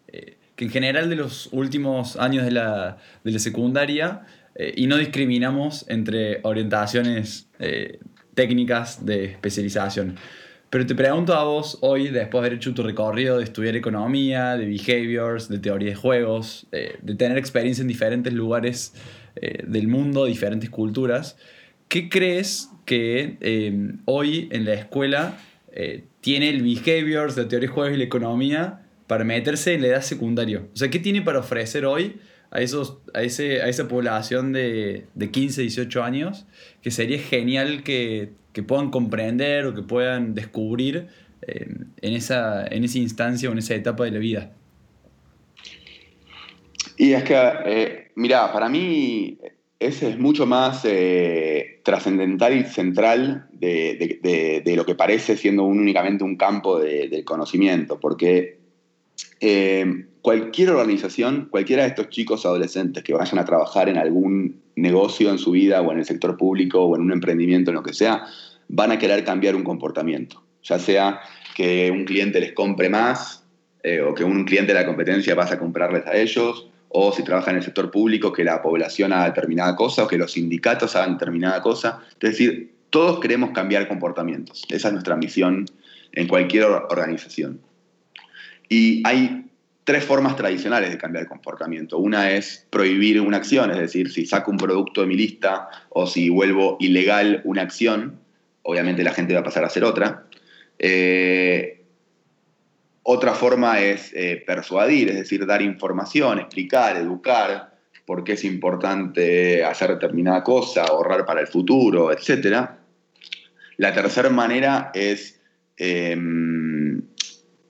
Eh, que en general de los últimos años de la, de la secundaria, eh, y no discriminamos entre orientaciones eh, técnicas de especialización, Pero te pregunto a vos hoy, después de haber hecho tu recorrido de estudiar economía, de behaviors, de teoría de juegos, eh, de tener experiencia en diferentes lugares eh, del mundo, diferentes culturas, ¿qué crees que eh, hoy en la escuela tiene el behaviors, de teoría de juegos y la economía para meterse en la edad secundaria? O sea, ¿qué tiene para ofrecer hoy a, esos, a, ese, a esa población de, de 15, 18 años que sería genial que que puedan comprender o que puedan descubrir eh, en, esa, en esa instancia o en esa etapa de la vida? Y es que, eh, mira, para mí ese es mucho más eh, trascendental y central de, lo que parece siendo únicamente un campo de, conocimiento, porque cualquier organización, cualquiera de estos chicos adolescentes que vayan a trabajar en algún negocio en su vida o en el sector público o en un emprendimiento, en lo que sea, van a querer cambiar un comportamiento, ya sea que un cliente les compre más eh, o que un cliente de la competencia pase a comprarles a ellos, o si trabaja en el sector público, que la población haga determinada cosa o que los sindicatos hagan determinada cosa. Es decir, todos queremos cambiar comportamientos. Esa es nuestra misión en cualquier organización. Y hay tres formas tradicionales de cambiar el comportamiento. Una es prohibir una acción, es decir, si saco un producto de mi lista o si vuelvo ilegal una acción, obviamente la gente va a pasar a hacer otra. Eh, otra forma es eh, persuadir, es decir, dar información, explicar, educar por qué es importante hacer determinada cosa, ahorrar para el futuro, etc. La tercera manera es, em,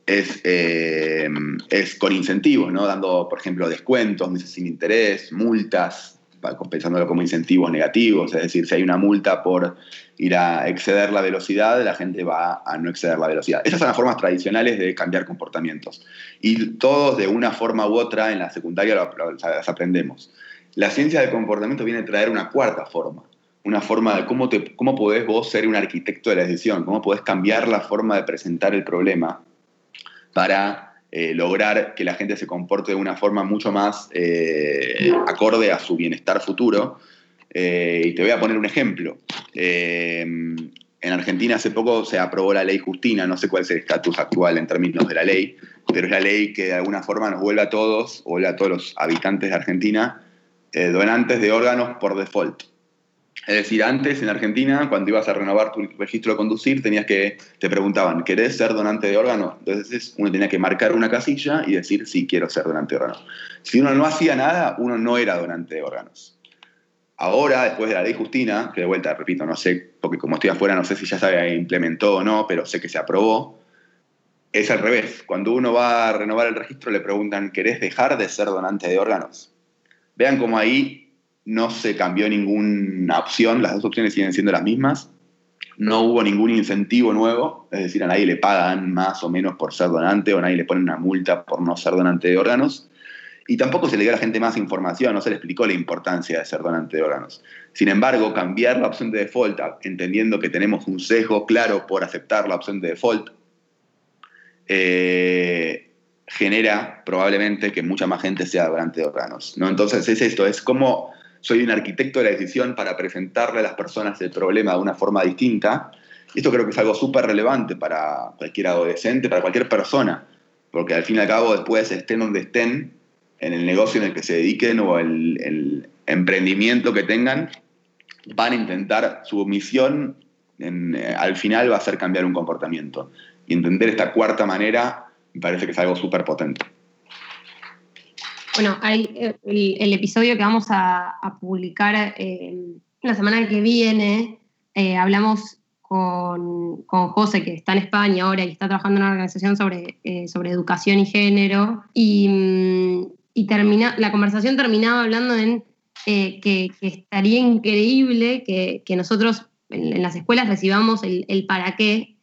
es, em, es, con incentivos, ¿no? dando, por ejemplo, descuentos, meses sin interés, multas, compensándolo como incentivos negativos, es decir, si hay una multa por ir a exceder la velocidad, la gente va a no exceder la velocidad. Esas son las formas tradicionales de cambiar comportamientos. Y todos de una forma u otra en la secundaria las aprendemos. La ciencia del comportamiento viene a traer una cuarta forma, una forma de cómo, te, cómo podés vos ser un arquitecto de la decisión, cómo podés cambiar la forma de presentar el problema para eh, lograr que la gente se comporte de una forma mucho más eh, acorde a su bienestar futuro. Eh, y te voy a poner un ejemplo. en Argentina hace poco se aprobó la ley Justina, no sé cuál es el estatus actual en términos de la ley, pero es la ley que de alguna forma nos vuelve a todos, o a todos los habitantes de Argentina, donantes de órganos por default. Es decir, antes en Argentina, cuando ibas a renovar tu registro de conducir, tenías que, te preguntaban, ¿querés ser donante de órganos? Entonces uno tenía que marcar una casilla y decir, sí, quiero ser donante de órganos. Si uno no hacía nada, uno no era donante de órganos. Ahora, después de la ley Justina, que de vuelta, repito, no sé, porque como estoy afuera, no sé si ya se implementó o no, pero sé que se aprobó, es al revés. Cuando uno va a renovar el registro, le preguntan, ¿querés dejar de ser donante de órganos? Vean cómo ahí no se cambió ninguna opción, las dos opciones siguen siendo las mismas. No hubo ningún incentivo nuevo, es decir, a nadie le pagan más o menos por ser donante o a nadie le ponen una multa por no ser donante de órganos. Y tampoco se le dio a la gente más información, no se le explicó la importancia de ser donante de órganos. Sin embargo, cambiar la opción de default, entendiendo que tenemos un sesgo claro por aceptar la opción de default, eh, genera probablemente que mucha más gente sea donante de órganos. ¿no? Entonces es esto, es como soy un arquitecto de la decisión para presentarle a las personas el problema de una forma distinta. Esto creo que es algo súper relevante para cualquier adolescente, para cualquier persona, porque al fin y al cabo después estén donde estén, en el negocio en el que se dediquen o el, el emprendimiento que tengan, van a intentar, su misión eh, al final va a ser cambiar un comportamiento. Y entender esta cuarta manera me parece que es algo súper potente. Bueno, hay eh, el, episodio que vamos a, publicar eh, la semana que viene, eh, hablamos con, con, José, que está en España ahora y está trabajando en una organización sobre, sobre educación y género, y, mm, y termina, la conversación terminaba hablando en que, estaría increíble que, que nosotros en, las escuelas recibamos el, el para qué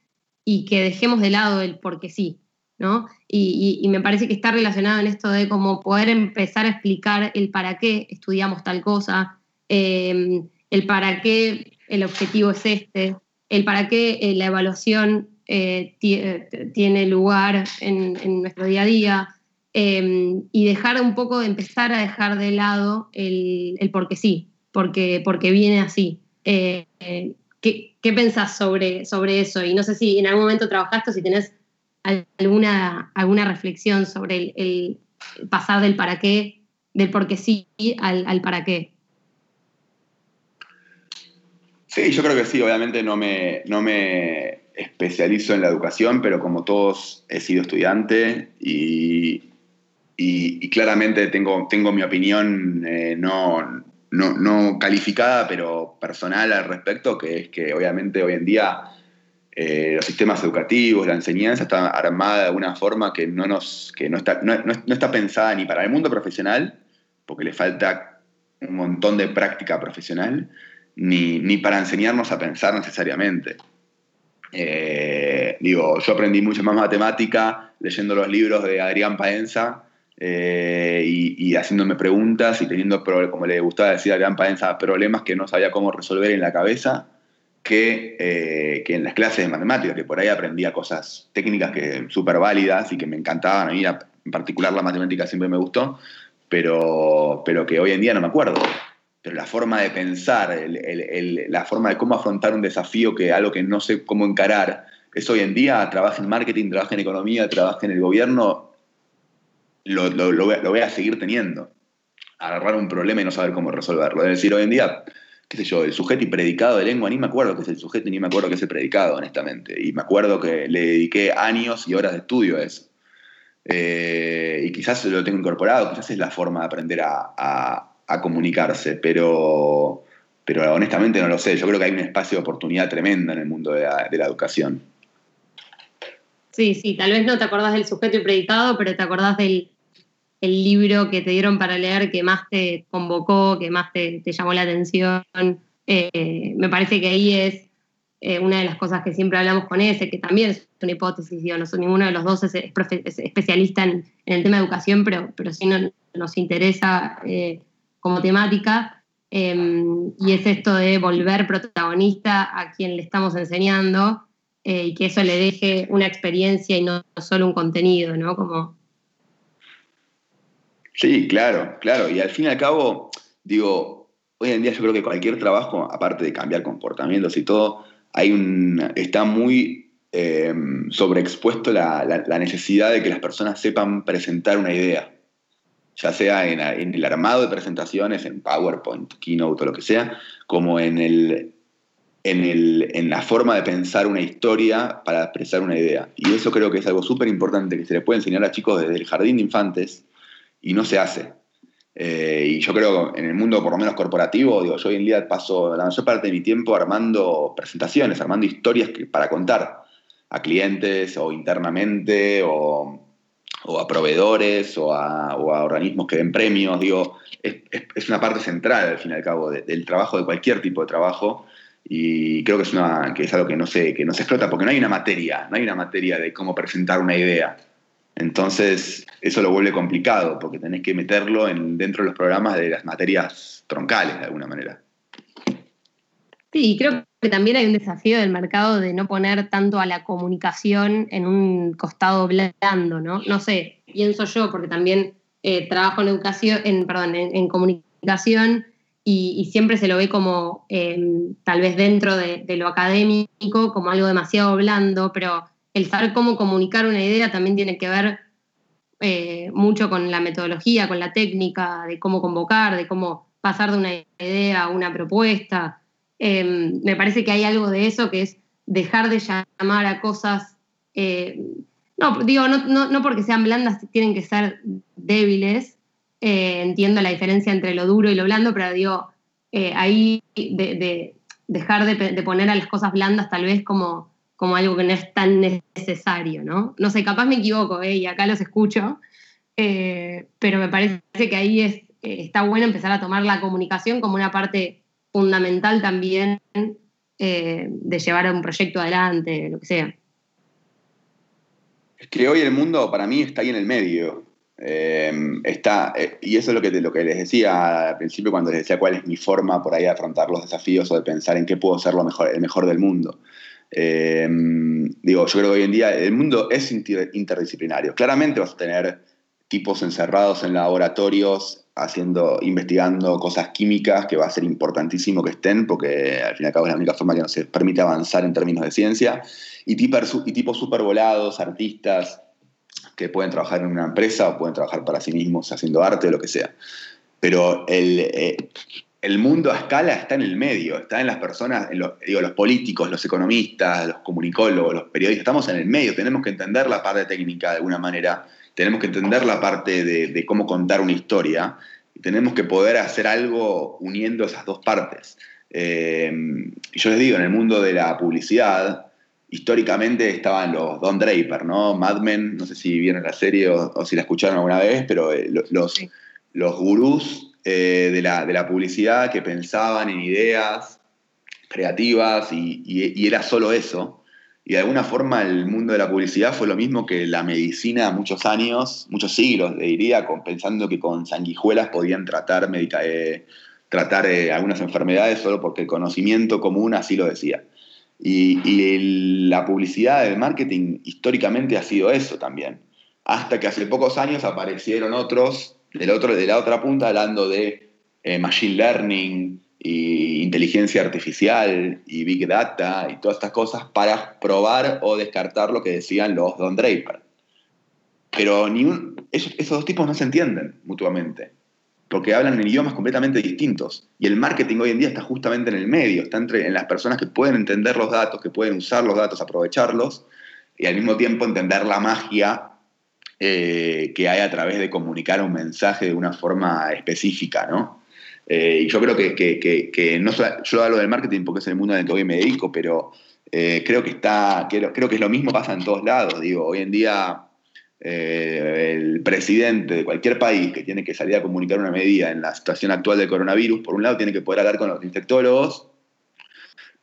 y que dejemos de lado el por qué sí. ¿No? Y, me parece que está relacionado en esto de cómo poder empezar a explicar el para qué estudiamos tal cosa, em, el para qué el objetivo es este, el para qué eh, la evaluación eh, eh, tiene lugar en, nuestro día a día, y dejar un poco, de empezar a dejar de lado el, el porque sí, porque, porque viene así. ¿qué, qué pensás sobre, sobre eso? Y no sé si en algún momento trabajaste o si tenés alguna, alguna reflexión sobre el, el pasar del para qué, del por qué sí al, para qué. Sí, yo creo que sí, obviamente no me, no me especializo en la educación, pero como todos he sido estudiante y, y, y claramente tengo, tengo mi opinión eh, no, no, no, calificada, pero personal al respecto, que es que obviamente hoy en día eh, los sistemas educativos, la enseñanza está armada de una forma que, no, nos, que no, está, no, está pensada ni para el mundo profesional, porque le falta un montón de práctica profesional, ni, ni para enseñarnos a pensar necesariamente. Eh, digo, yo aprendí mucho más matemática leyendo los libros de Adrián Paenza eh, y, y, haciéndome preguntas y teniendo, como le gustaba decir a Adrián Paenza, problemas que no sabía cómo resolver en la cabeza, que, eh, que en las clases de matemáticas, que por ahí aprendía cosas técnicas que súper válidas y que me encantaban. A mí, en particular, la matemática siempre me gustó, pero, pero que hoy en día no me acuerdo pero la forma de pensar, la forma de cómo afrontar un desafío que algo que no sé cómo encarar, es hoy en día, trabaja en marketing, trabaja en economía, trabaja en el gobierno, lo, lo, voy, lo, voy, a seguir teniendo. Agarrar un problema y no saber cómo resolverlo. Es decir, hoy en día, qué sé yo, el sujeto y predicado de lengua, ni me acuerdo qué es el sujeto, ni me acuerdo qué es el predicado, honestamente. Y me acuerdo que le dediqué años y horas de estudio a eso. Eh, y quizás lo tengo incorporado, quizás es la forma de aprender a, a a comunicarse, pero, pero honestamente no lo sé. Yo creo que hay un espacio de oportunidad tremenda en el mundo de la, de la educación. Sí, sí, tal vez no te acordás del sujeto y predicado, pero te acordás del el libro que te dieron para leer que más te convocó, que más te, llamó la atención. Eh, me parece que ahí es eh, una de las cosas que siempre hablamos con ese, que también es una hipótesis, yo no soy ninguno de los dos es, es especialista en, el tema de educación, pero, pero sí no, nos interesa eh, como temática, eh, y es esto de volver protagonista a quien le estamos enseñando y que eso le deje una experiencia y no solo un contenido, ¿no? Como... Sí, claro, claro. Y al fin y al cabo, digo, hoy en día yo creo que cualquier trabajo, aparte de cambiar comportamientos y todo, hay un, está muy eh, sobreexpuesto la, la, la, necesidad de que las personas sepan presentar una idea ya sea en, el armado de presentaciones, en PowerPoint, Keynote o lo que sea, como en, el, en, el, en la forma de pensar una historia para expresar una idea. Y eso creo que es algo súper importante que se le puede enseñar a chicos desde el jardín de infantes y no se hace. Eh, y yo creo que en el mundo, por lo menos corporativo, digo, yo hoy en día paso la mayor parte de mi tiempo armando presentaciones, armando historias que, para contar a clientes o internamente o o a proveedores o a, o a, organismos que den premios, digo, es, es, una parte central al fin y al cabo de, del trabajo, de cualquier tipo de trabajo, y creo que es, una, que es algo que no, se, que no se explota, porque no hay una materia, no hay una materia de cómo presentar una idea. Entonces, eso lo vuelve complicado, porque tenés que meterlo en, dentro de los programas de las materias troncales, de alguna manera. Sí, creo que también hay un desafío del mercado de no poner tanto a la comunicación en un costado blando, ¿no? No sé, pienso yo, porque también eh, trabajo en educación, en, perdón, en, comunicación y, y, siempre se lo ve como eh, tal vez dentro de, de, lo académico, como algo demasiado blando, pero el saber cómo comunicar una idea también tiene que ver eh, mucho con la metodología, con la técnica, de cómo convocar, de cómo pasar de una idea a una propuesta. Eh, me parece que hay algo de eso que es dejar de llamar a cosas, eh, no, digo, no, no, no, porque sean blandas tienen que ser débiles, eh, entiendo la diferencia entre lo duro y lo blando, pero digo, ahí de, de dejar de, de, poner a las cosas blandas tal vez como, como algo que no es tan necesario, ¿no? No sé, capaz me equivoco, y acá los escucho, pero me parece que ahí es, está bueno empezar a tomar la comunicación como una parte fundamental también eh, de llevar un proyecto adelante, lo que sea. Es que hoy el mundo para mí está ahí en el medio. Eh, está, eh, y eso es lo que, lo que les decía al principio cuando les decía cuál es mi forma por ahí de afrontar los desafíos o de pensar en qué puedo ser mejor, el mejor del mundo. Eh, digo, yo creo que hoy en día el mundo es inter interdisciplinario. Claramente vas a tener tipos encerrados en laboratorios haciendo, investigando cosas químicas, que va a ser importantísimo que estén, porque al fin y al cabo es la única forma que nos permite avanzar en términos de ciencia, y, tipos, y tipos artistas, que pueden trabajar en una empresa o pueden trabajar para sí mismos haciendo arte o lo que sea. Pero el, eh, el mundo a escala está en el medio, está en las personas, en los, digo, los políticos, los economistas, los comunicólogos, los periodistas, estamos en el medio, tenemos que entender la parte técnica de alguna manera, tenemos que entender la parte de, cómo contar una historia, y tenemos que poder hacer algo uniendo esas dos partes. Eh, yo les digo, en el mundo de la publicidad, históricamente estaban los Don Draper, ¿no? Mad Men, no sé si vieron la serie o, si la escucharon alguna vez, pero eh, los, los gurús eh, de, la, de, la, publicidad que pensaban en ideas creativas y, era solo eso. Y de alguna forma el mundo de la publicidad fue lo mismo que la medicina muchos años, muchos siglos, diría, con, pensando que con sanguijuelas podían tratar, eh, tratar eh, algunas enfermedades solo porque el conocimiento común así lo decía. Y, y la publicidad, el marketing históricamente ha sido eso también. Hasta que hace pocos años aparecieron otros del otro, de la otra punta hablando de eh, machine learning y inteligencia artificial y big data y todas estas cosas para probar o descartar lo que decían los Don Draper. Pero ni esos, dos tipos no se entienden mutuamente, porque hablan en idiomas completamente distintos. Y el marketing hoy en día está justamente en el medio, está entre, en las personas que pueden entender los datos, que pueden usar los datos, aprovecharlos, y al mismo tiempo entender la magia eh, que hay a través de comunicar un mensaje de una forma específica, ¿no? Eh, y yo creo que, que, no yo hablo del marketing porque es el mundo en el que hoy me dedico, pero eh, creo que está, creo, que es lo mismo pasa en todos lados. Digo, hoy en día el presidente de cualquier país que tiene que salir a comunicar una medida en la situación actual del coronavirus, por un lado tiene que poder hablar con los infectólogos,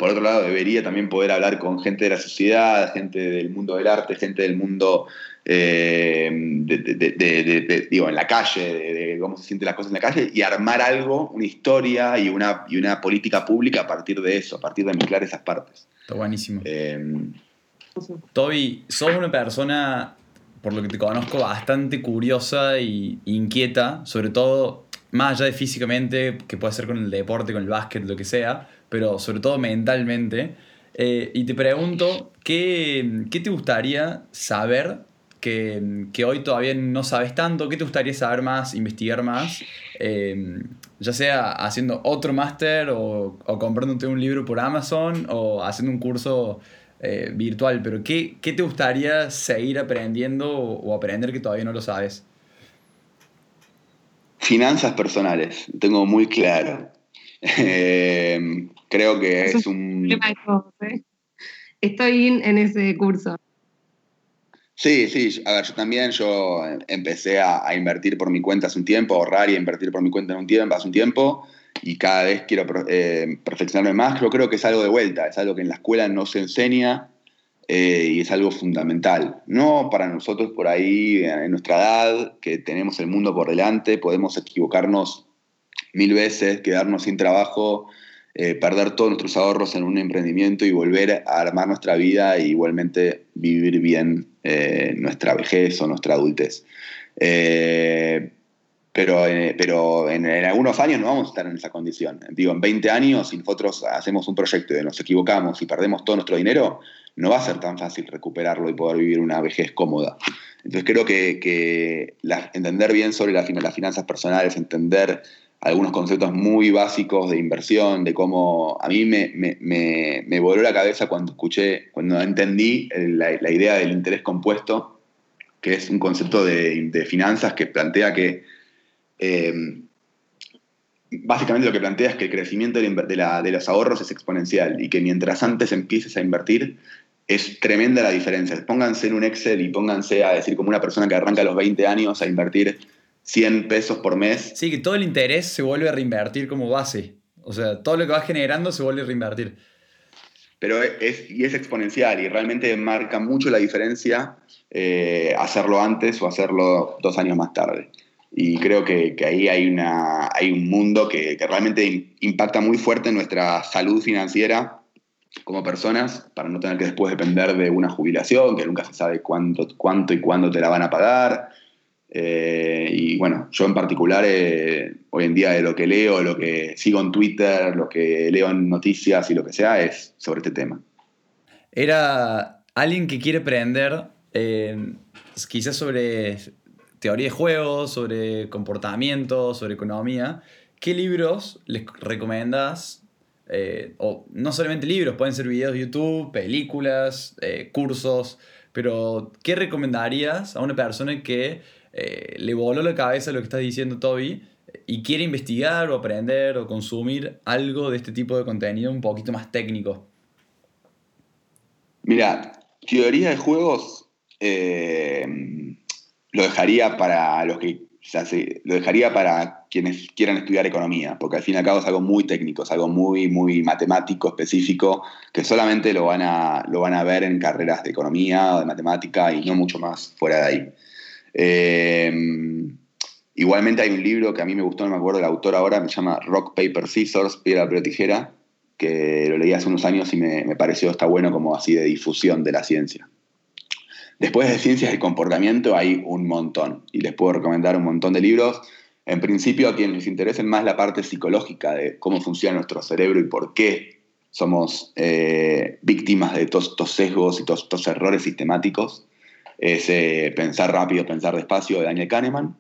por otro lado debería también poder hablar con gente de la sociedad, gente del mundo del arte, gente del mundo eh, de, digo, en la calle, de, cómo se sienten las cosas en la calle, y armar algo, una historia y una, y una política pública a partir de eso, a partir de mezclar esas partes. Está buenísimo. Toby, sos una persona, por lo que te conozco, bastante curiosa e inquieta, sobre todo más allá de físicamente, que puede ser con el deporte, con el básquet, lo que sea, pero sobre todo mentalmente. Eh, y te pregunto, ¿qué, ¿qué, te gustaría saber que, hoy todavía no sabes tanto? ¿Qué te gustaría saber más, investigar más? Eh, ya sea haciendo otro máster o, o, comprándote un libro por Amazon o haciendo un curso eh, virtual, pero ¿qué, ¿qué, te gustaría seguir aprendiendo o, aprender que todavía no lo sabes? Finanzas personales, tengo muy claro. Eh, creo que es un... Estoy en ese curso. Sí, sí, a ver, yo también, yo empecé a, invertir por mi cuenta hace un tiempo, a ahorrar y a invertir por mi cuenta en un tiempo, hace un tiempo, y cada vez quiero eh, perfeccionarme más. Yo creo que es algo de vuelta, es algo que en la escuela no se enseña eh, y es algo fundamental. No para nosotros por ahí, en nuestra edad, que tenemos el mundo por delante, podemos equivocarnos mil veces, quedarnos sin trabajo, eh, perder todos nuestros ahorros en un emprendimiento y volver a armar nuestra vida e igualmente vivir bien eh, nuestra vejez o nuestra adultez. Eh, pero, pero en, algunos años no vamos a estar en esa condición. Digo, en 20 años, si nosotros hacemos un proyecto y nos equivocamos y perdemos todo nuestro dinero, no va a ser tan fácil recuperarlo y poder vivir una vejez cómoda. Entonces creo que, entender bien sobre las finanzas personales, entender algunos conceptos muy básicos de inversión, de cómo a mí me, me, voló la cabeza cuando escuché, cuando entendí la, idea del interés compuesto, que es un concepto de, finanzas que plantea que em, básicamente lo que plantea es que el crecimiento de, de, los ahorros es exponencial y que mientras antes empieces a invertir, es tremenda la diferencia. Pónganse en un Excel y pónganse a decir como una persona que arranca a los 20 años a invertir 100 pesos por mes. Sí, que todo el interés se vuelve a reinvertir como base. O sea, todo lo que va generando se vuelve a reinvertir. Pero es, y es exponencial y realmente marca mucho la diferencia eh, hacerlo antes o hacerlo dos años más tarde. Y creo que, ahí hay, una, hay un mundo que, realmente impacta muy fuerte en nuestra salud financiera como personas, para no tener que después depender de una jubilación, que nunca se sabe cuánto, cuánto y cuándo te la van a pagar, Eh, y bueno, yo en particular, eh, hoy en día de lo que leo, lo que sigo en Twitter, lo que leo en noticias y lo que sea, es sobre este tema. Era alguien que quiere aprender eh, quizás sobre teoría de juegos, sobre comportamiento, sobre economía. ¿Qué libros les recomiendas? Eh, o no solamente libros, pueden ser videos de YouTube, películas, cursos, pero ¿qué recomendarías a una persona que eh, le voló la cabeza lo que está diciendo Toby y quiere investigar o aprender o consumir algo de este tipo de contenido un poquito más técnico? Mira, teoría de juegos eh, lo dejaría para los que lo dejaría para quienes quieran estudiar economía, porque al fin y al cabo es algo muy técnico, es algo muy, muy matemático, específico, que solamente lo van a, lo van a ver en carreras de economía o de matemática y no mucho más fuera de ahí. Eh, igualmente hay un libro que a mí me gustó, no me acuerdo el autor ahora, me llama Rock, Paper, Scissors, Piedra, Papel, Tijera, que lo leí hace unos años y me, pareció está bueno como así de difusión de la ciencia. Después de ciencias del comportamiento hay un montón y les puedo recomendar un montón de libros. En principio, a quienes les interese más la parte psicológica de cómo funciona nuestro cerebro y por qué somos eh, víctimas de todos estos sesgos y todos estos errores sistemáticos, es eh, Pensar rápido, pensar despacio de Daniel Kahneman.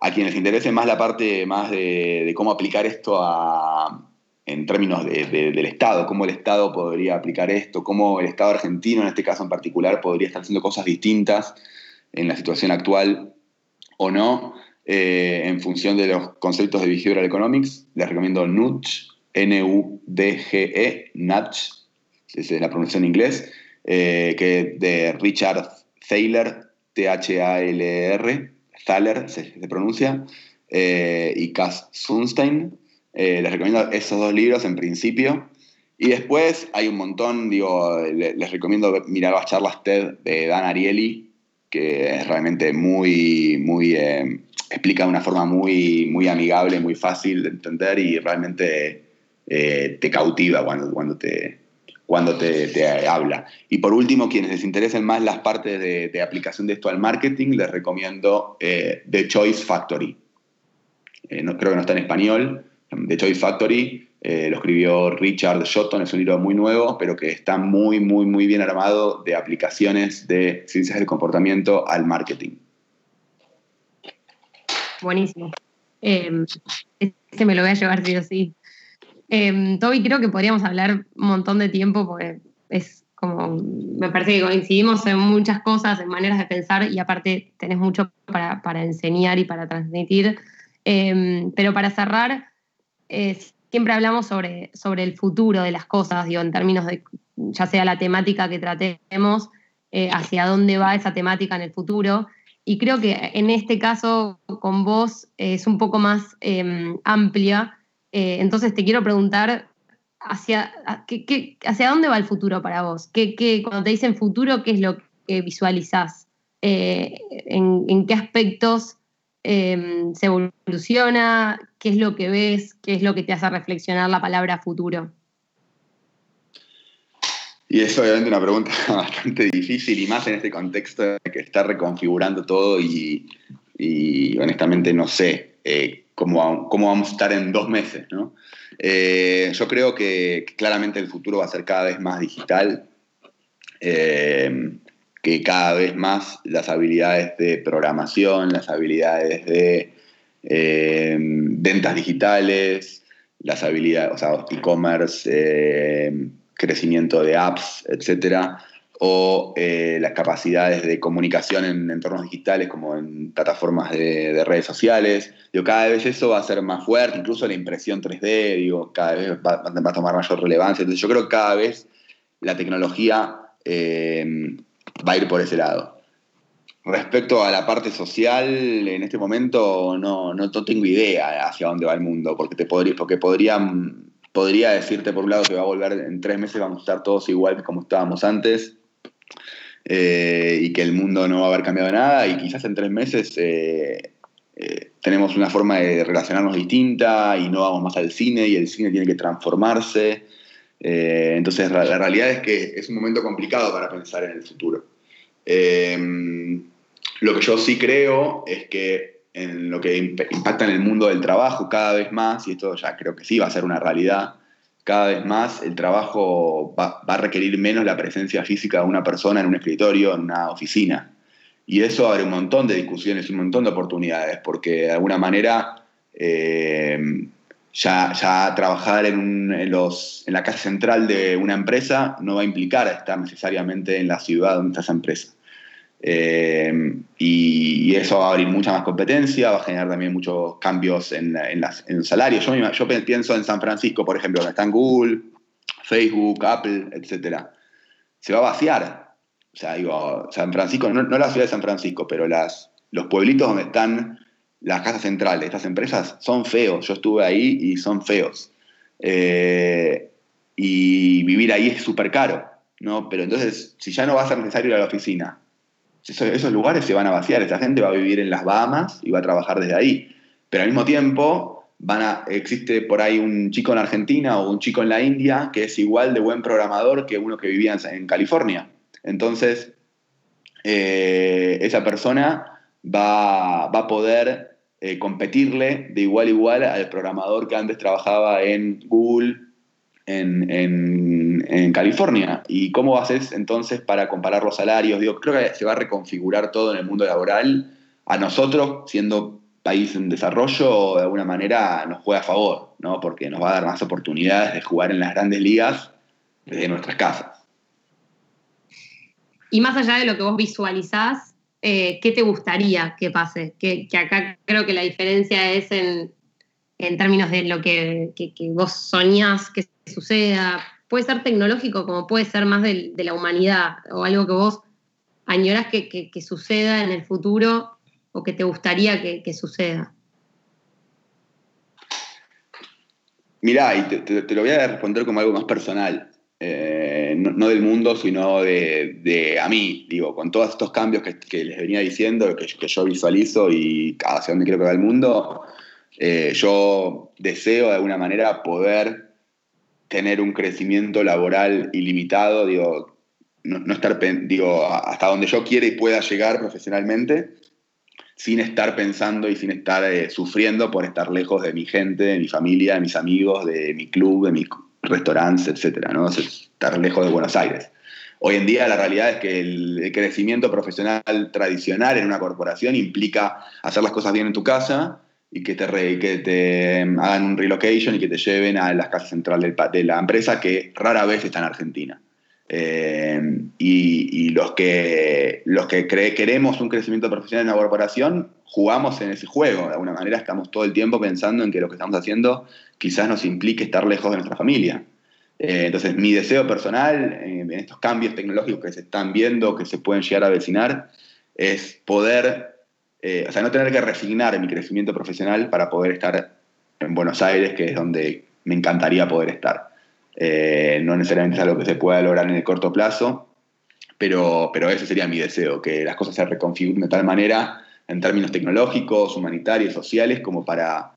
A quienes les interese más la parte más de, cómo aplicar esto a, en términos de, de, del Estado, cómo el Estado podría aplicar esto, cómo el Estado argentino, en este caso en particular, podría estar haciendo cosas distintas en la situación actual o no, eh, en función de los conceptos de Behavioral Economics. Les recomiendo Nudge, N-U-D-G-E, Nudge, es la pronunciación en inglés, eh, que de Richard Thaler, T-H-A-L-R, Thaler se, pronuncia, eh, y Cass Sunstein. Eh, les recomiendo esos dos libros en principio. Y después hay un montón, digo, les, recomiendo mirar las charlas TED de Dan Ariely, que es realmente muy, muy, eh, explica de una forma muy, muy amigable, muy fácil de entender y realmente te cautiva cuando, cuando, te, cuando te, te, habla. Y por último, quienes les interesen más las partes de, aplicación de esto al marketing, les recomiendo eh, The Choice Factory. Eh, no, creo que no está en español, The Choice Factory, eh, lo escribió Richard Shotton, es un libro muy nuevo, pero que está muy, muy, muy bien armado de aplicaciones de ciencias del comportamiento al marketing. Buenísimo. Este me lo voy a llevar sí sí. Eh, Toby, creo que podríamos hablar un montón de tiempo porque es como, me parece que coincidimos en muchas cosas, en maneras de pensar y aparte tenés mucho para, para enseñar y para transmitir. Eh, pero para cerrar, siempre hablamos sobre, sobre el futuro de las cosas, digo, en términos de ya sea la temática que tratemos, eh, hacia dónde va esa temática en el futuro. Y creo que en este caso con vos es un poco más eh, entonces te quiero preguntar hacia, ¿qué, qué, hacia dónde va el futuro para vos. ¿Qué, cuando te dicen futuro, ¿qué es lo que visualizás? En, ¿En qué aspectos eh, se evoluciona, qué es lo que ves, qué es lo que te hace reflexionar la palabra futuro. Y es obviamente una pregunta bastante difícil y más en este contexto que está reconfigurando todo y, y honestamente no sé eh, cómo, cómo, vamos a estar en dos meses. ¿no? Eh, yo creo que, claramente el futuro va a ser cada vez más digital. Eh, que cada vez más las habilidades de programación, las habilidades de eh, ventas digitales, las habilidades, o sea, e-commerce, crecimiento de apps, etcétera, o eh, las capacidades de comunicación en entornos digitales como en plataformas de, de, redes sociales. Digo, cada vez eso va a ser más fuerte, incluso la impresión 3D, digo, cada vez va, a tomar mayor relevancia. Entonces yo creo que cada vez la tecnología eh, va a ir por ese lado. Respecto a la parte social, en este momento no, no, tengo idea hacia dónde va el mundo, porque, te podría, porque podría, podría decirte por un lado que va a volver en tres meses, vamos a estar todos igual como estábamos antes, eh, y que el mundo no va a haber cambiado nada, y quizás en tres meses eh, eh, tenemos una forma de relacionarnos distinta y no vamos más al cine y el cine tiene que transformarse. Entonces, la, realidad es que es un momento complicado para pensar en el futuro. Lo que yo sí creo es que en lo que imp- impacta en el mundo del trabajo cada vez más, y esto ya creo que sí va a ser una realidad, cada vez más el trabajo va, a requerir menos la presencia física de una persona en un escritorio, en una oficina. Y eso abre un montón de discusiones, un montón de oportunidades, porque de alguna manera eh, ya, ya trabajar en, en la casa central de una empresa no va a implicar estar necesariamente en la ciudad donde está esa empresa. Eh, y, y eso va a abrir mucha más competencia, va a generar también muchos cambios en, en las- en el salario. Yo, pienso en San Francisco, por ejemplo, donde están Google, Facebook, Apple, etc. Se va a vaciar. O sea, digo, San Francisco, no, no la ciudad de San Francisco, pero las, los pueblitos donde están las casas centrales estas empresas son feos. Yo estuve ahí y son feos. Eh, y vivir ahí es súper caro. ¿no? Pero entonces, si ya no va a ser necesario ir a la oficina, esos lugares se van a vaciar. Esa gente va a vivir en las Bahamas y va a trabajar desde ahí. Pero al mismo tiempo, van a, existe por ahí un chico en Argentina o un chico en la India que es igual de buen programador que uno que vivía en, California. Entonces, eh, esa persona va, va a poder eh, competirle de igual a igual al programador que antes trabajaba en Google, en- en California. ¿Y cómo haces entonces para comparar los salarios? Digo, creo que se va a reconfigurar todo en el mundo laboral. A nosotros, siendo país en desarrollo, de alguna manera nos juega a favor, ¿no? porque nos va a dar más oportunidades de jugar en las grandes ligas desde nuestras casas. Y más allá de lo que vos visualizás, eh, ¿qué te gustaría que pase? Que, acá creo que la diferencia es en, en términos de lo que, que- que vos soñás que suceda. Puede ser tecnológico como puede ser más de, la humanidad o algo que vos añorás que, suceda en el futuro o que te gustaría que, suceda. Mirá, y te, lo voy a responder como algo más personal. Eh, no, del mundo, sino de, a mí, digo, con todos estos cambios que, les venía diciendo, que, que yo visualizo y hacia dónde quiero que va el mundo, eh, yo deseo de alguna manera poder tener un crecimiento laboral ilimitado, digo, no, estar, digo, hasta donde yo quiera y pueda llegar profesionalmente, sin estar pensando y sin estar eh, sufriendo por estar lejos de mi gente, de mi familia, de mis amigos, de mi club, de mis restaurantes, etcétera, ¿no? Estar lejos de Buenos Aires. Hoy en día la realidad es que el crecimiento profesional tradicional en una corporación implica hacer las cosas bien en tu casa y que te, que te hagan un relocation y que te lleven a la casa central del de la empresa que rara vez está en Argentina. Eh, y, los que, los que cre- queremos un crecimiento profesional en una corporación, jugamos en ese juego. De alguna manera estamos todo el tiempo pensando en que lo que estamos haciendo quizás nos implique estar lejos de nuestra familia. Eh, entonces, mi deseo personal eh, en estos cambios tecnológicos que se están viendo, que se pueden llegar a vecinar, es poder, eh, o sea, no tener que resignar mi crecimiento profesional para poder estar en Buenos Aires, que es donde me encantaría poder estar. Eh, no necesariamente es algo que se pueda lograr en el corto plazo, pero, pero ese sería mi deseo, que las cosas se reconfiguren de tal manera en términos tecnológicos, humanitarios, sociales, como para,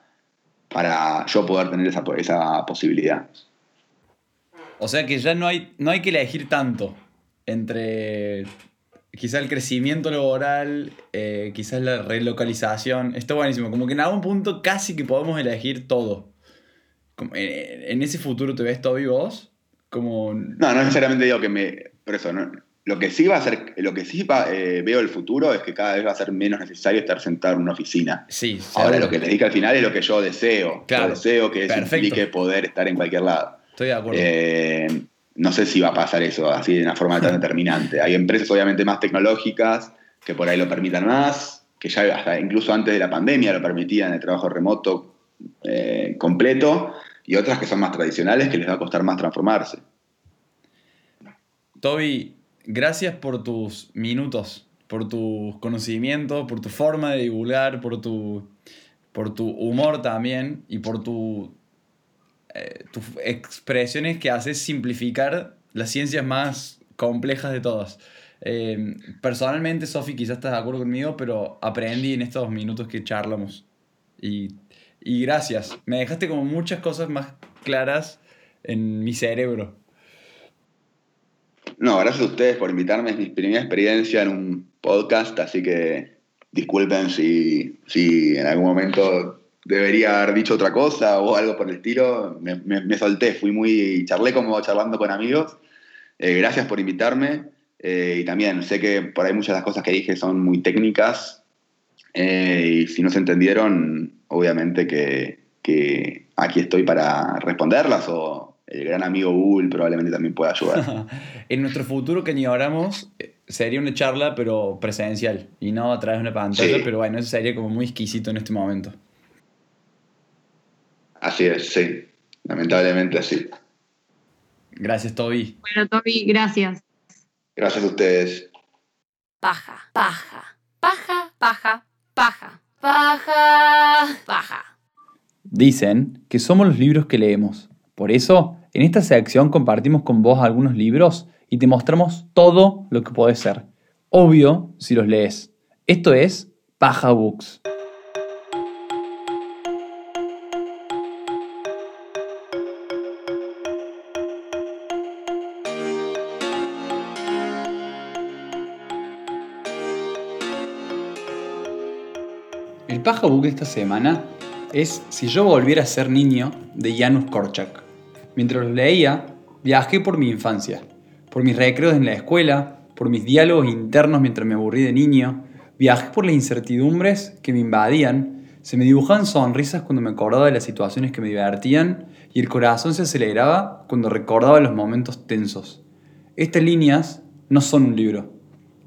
para yo poder tener esa, esa posibilidad. O sea que ya no hay, no hay que elegir tanto entre quizá el crecimiento laboral, eh, quizás la relocalización. Está buenísimo. Como que en algún punto casi que podemos elegir todo. Como, eh, en ese futuro te ves todo y vos. Como. No, no necesariamente digo que me. Por eso, no, lo que sí va a ser, lo que sí va, eh, veo el futuro es que cada vez va a ser menos necesario estar sentado en una oficina. Sí, Ahora seguro. lo que les dije al final es lo que yo deseo. Claro. Yo deseo que eso implique poder estar en cualquier lado. Estoy de acuerdo. Eh, no sé si va a pasar eso así de una forma tan determinante. Hay empresas obviamente más tecnológicas que por ahí lo permitan más, que ya hasta incluso antes de la pandemia lo permitían el trabajo remoto eh, completo, y otras que son más tradicionales que les va a costar más transformarse. Toby, gracias por tus minutos, por tus conocimientos, por tu forma de divulgar, por tu, por tu humor también y por tu, eh, tus expresiones que haces simplificar las ciencias más complejas de todas. Eh, personalmente, Sofi, quizás estás de acuerdo conmigo, pero aprendí en estos minutos que charlamos. Y, y gracias. Me dejaste como muchas cosas más claras en mi cerebro. No, gracias a ustedes por invitarme. Es mi primera experiencia en un podcast, así que disculpen si, si en algún momento debería haber dicho otra cosa o algo por el estilo. Me, me- me solté, fui muy. charlé como charlando con amigos. Eh, gracias por invitarme. eh, y también sé que por ahí muchas de las cosas que dije son muy técnicas. eh, y si no se entendieron, obviamente que, que aquí estoy para responderlas o el gran amigo Google probablemente también pueda ayudar. En nuestro futuro que ignoramos eh, sería una charla, pero presencial y no a través de una pantalla, Sí. pero bueno, eso sería como muy exquisito en este momento. Así es, sí. Lamentablemente así. Gracias, Toby. Bueno, Toby, gracias. Gracias a ustedes. Paja, paja, paja, paja, paja, paja, paja. Dicen que somos los libros que leemos. Por eso, en esta sección compartimos con vos algunos libros y te mostramos todo lo que puede ser. Obvio si los lees. Esto es Paja Books. Paja Book de esta semana es Si yo volviera a ser niño de Janusz Korczak. Mientras lo leía, viajé por mi infancia, por mis recreos en la escuela, por mis diálogos internos mientras me aburrí de niño, viajé por las incertidumbres que me invadían, se me dibujaban sonrisas cuando me acordaba de las situaciones que me divertían y el corazón se aceleraba cuando recordaba los momentos tensos. Estas líneas no son un libro,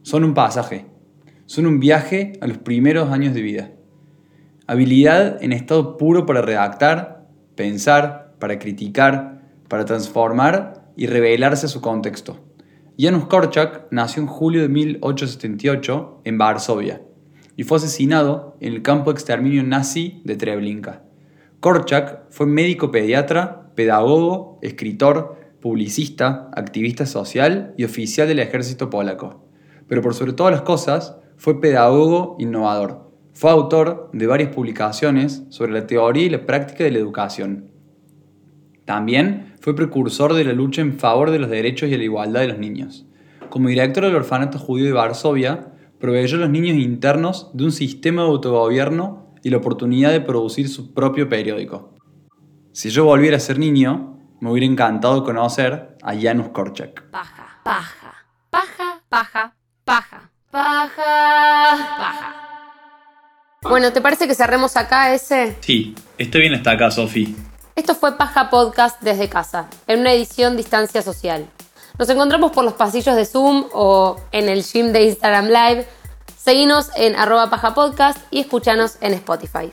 son un pasaje, son un viaje a los primeros años de vida. Habilidad en estado puro para redactar, pensar, para criticar, para transformar y revelarse a su contexto. Janusz Korczak nació en julio de 1878 en Varsovia y fue asesinado en el campo de exterminio nazi de Treblinka. Korczak fue médico pediatra, pedagogo, escritor, publicista, activista social y oficial del ejército polaco. Pero por sobre todas las cosas, fue pedagogo innovador. Fue autor de varias publicaciones sobre la teoría y la práctica de la educación. También fue precursor de la lucha en favor de los derechos y la igualdad de los niños. Como director del orfanato judío de Varsovia, proveyó a los niños internos de un sistema de autogobierno y la oportunidad de producir su propio periódico. Si yo volviera a ser niño, me hubiera encantado conocer a Janusz Korczak. Paja, paja, paja, paja, paja, paja, paja. Bueno, ¿te parece que cerremos acá ese? Sí, estoy bien hasta acá, Sofi. Esto fue Paja Podcast desde casa, en una edición distancia social. Nos encontramos por los pasillos de Zoom o en el gym de Instagram Live. Seguinos en arroba paja podcast y escúchanos en Spotify.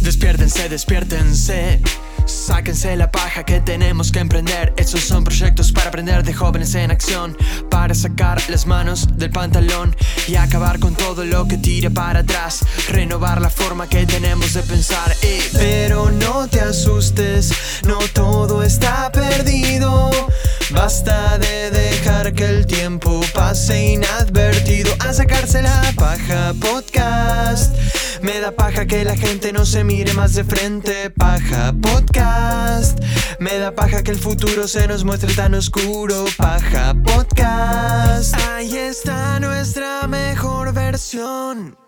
Despiértense, despiértense. Sáquense la paja que tenemos que emprender. Estos son proyectos para aprender de jóvenes en acción. Para sacar las manos del pantalón y acabar con todo lo que tire para atrás. Renovar la forma que tenemos de pensar. eh. Pero no te asustes, no todo está perdido. Basta de dejar que el tiempo pase inadvertido a sacarse la paja podcast. Me da paja que la gente no se mire más de frente. Paja podcast. Me da paja que el futuro se nos muestre tan oscuro. Paja podcast. Ahí está nuestra mejor versión.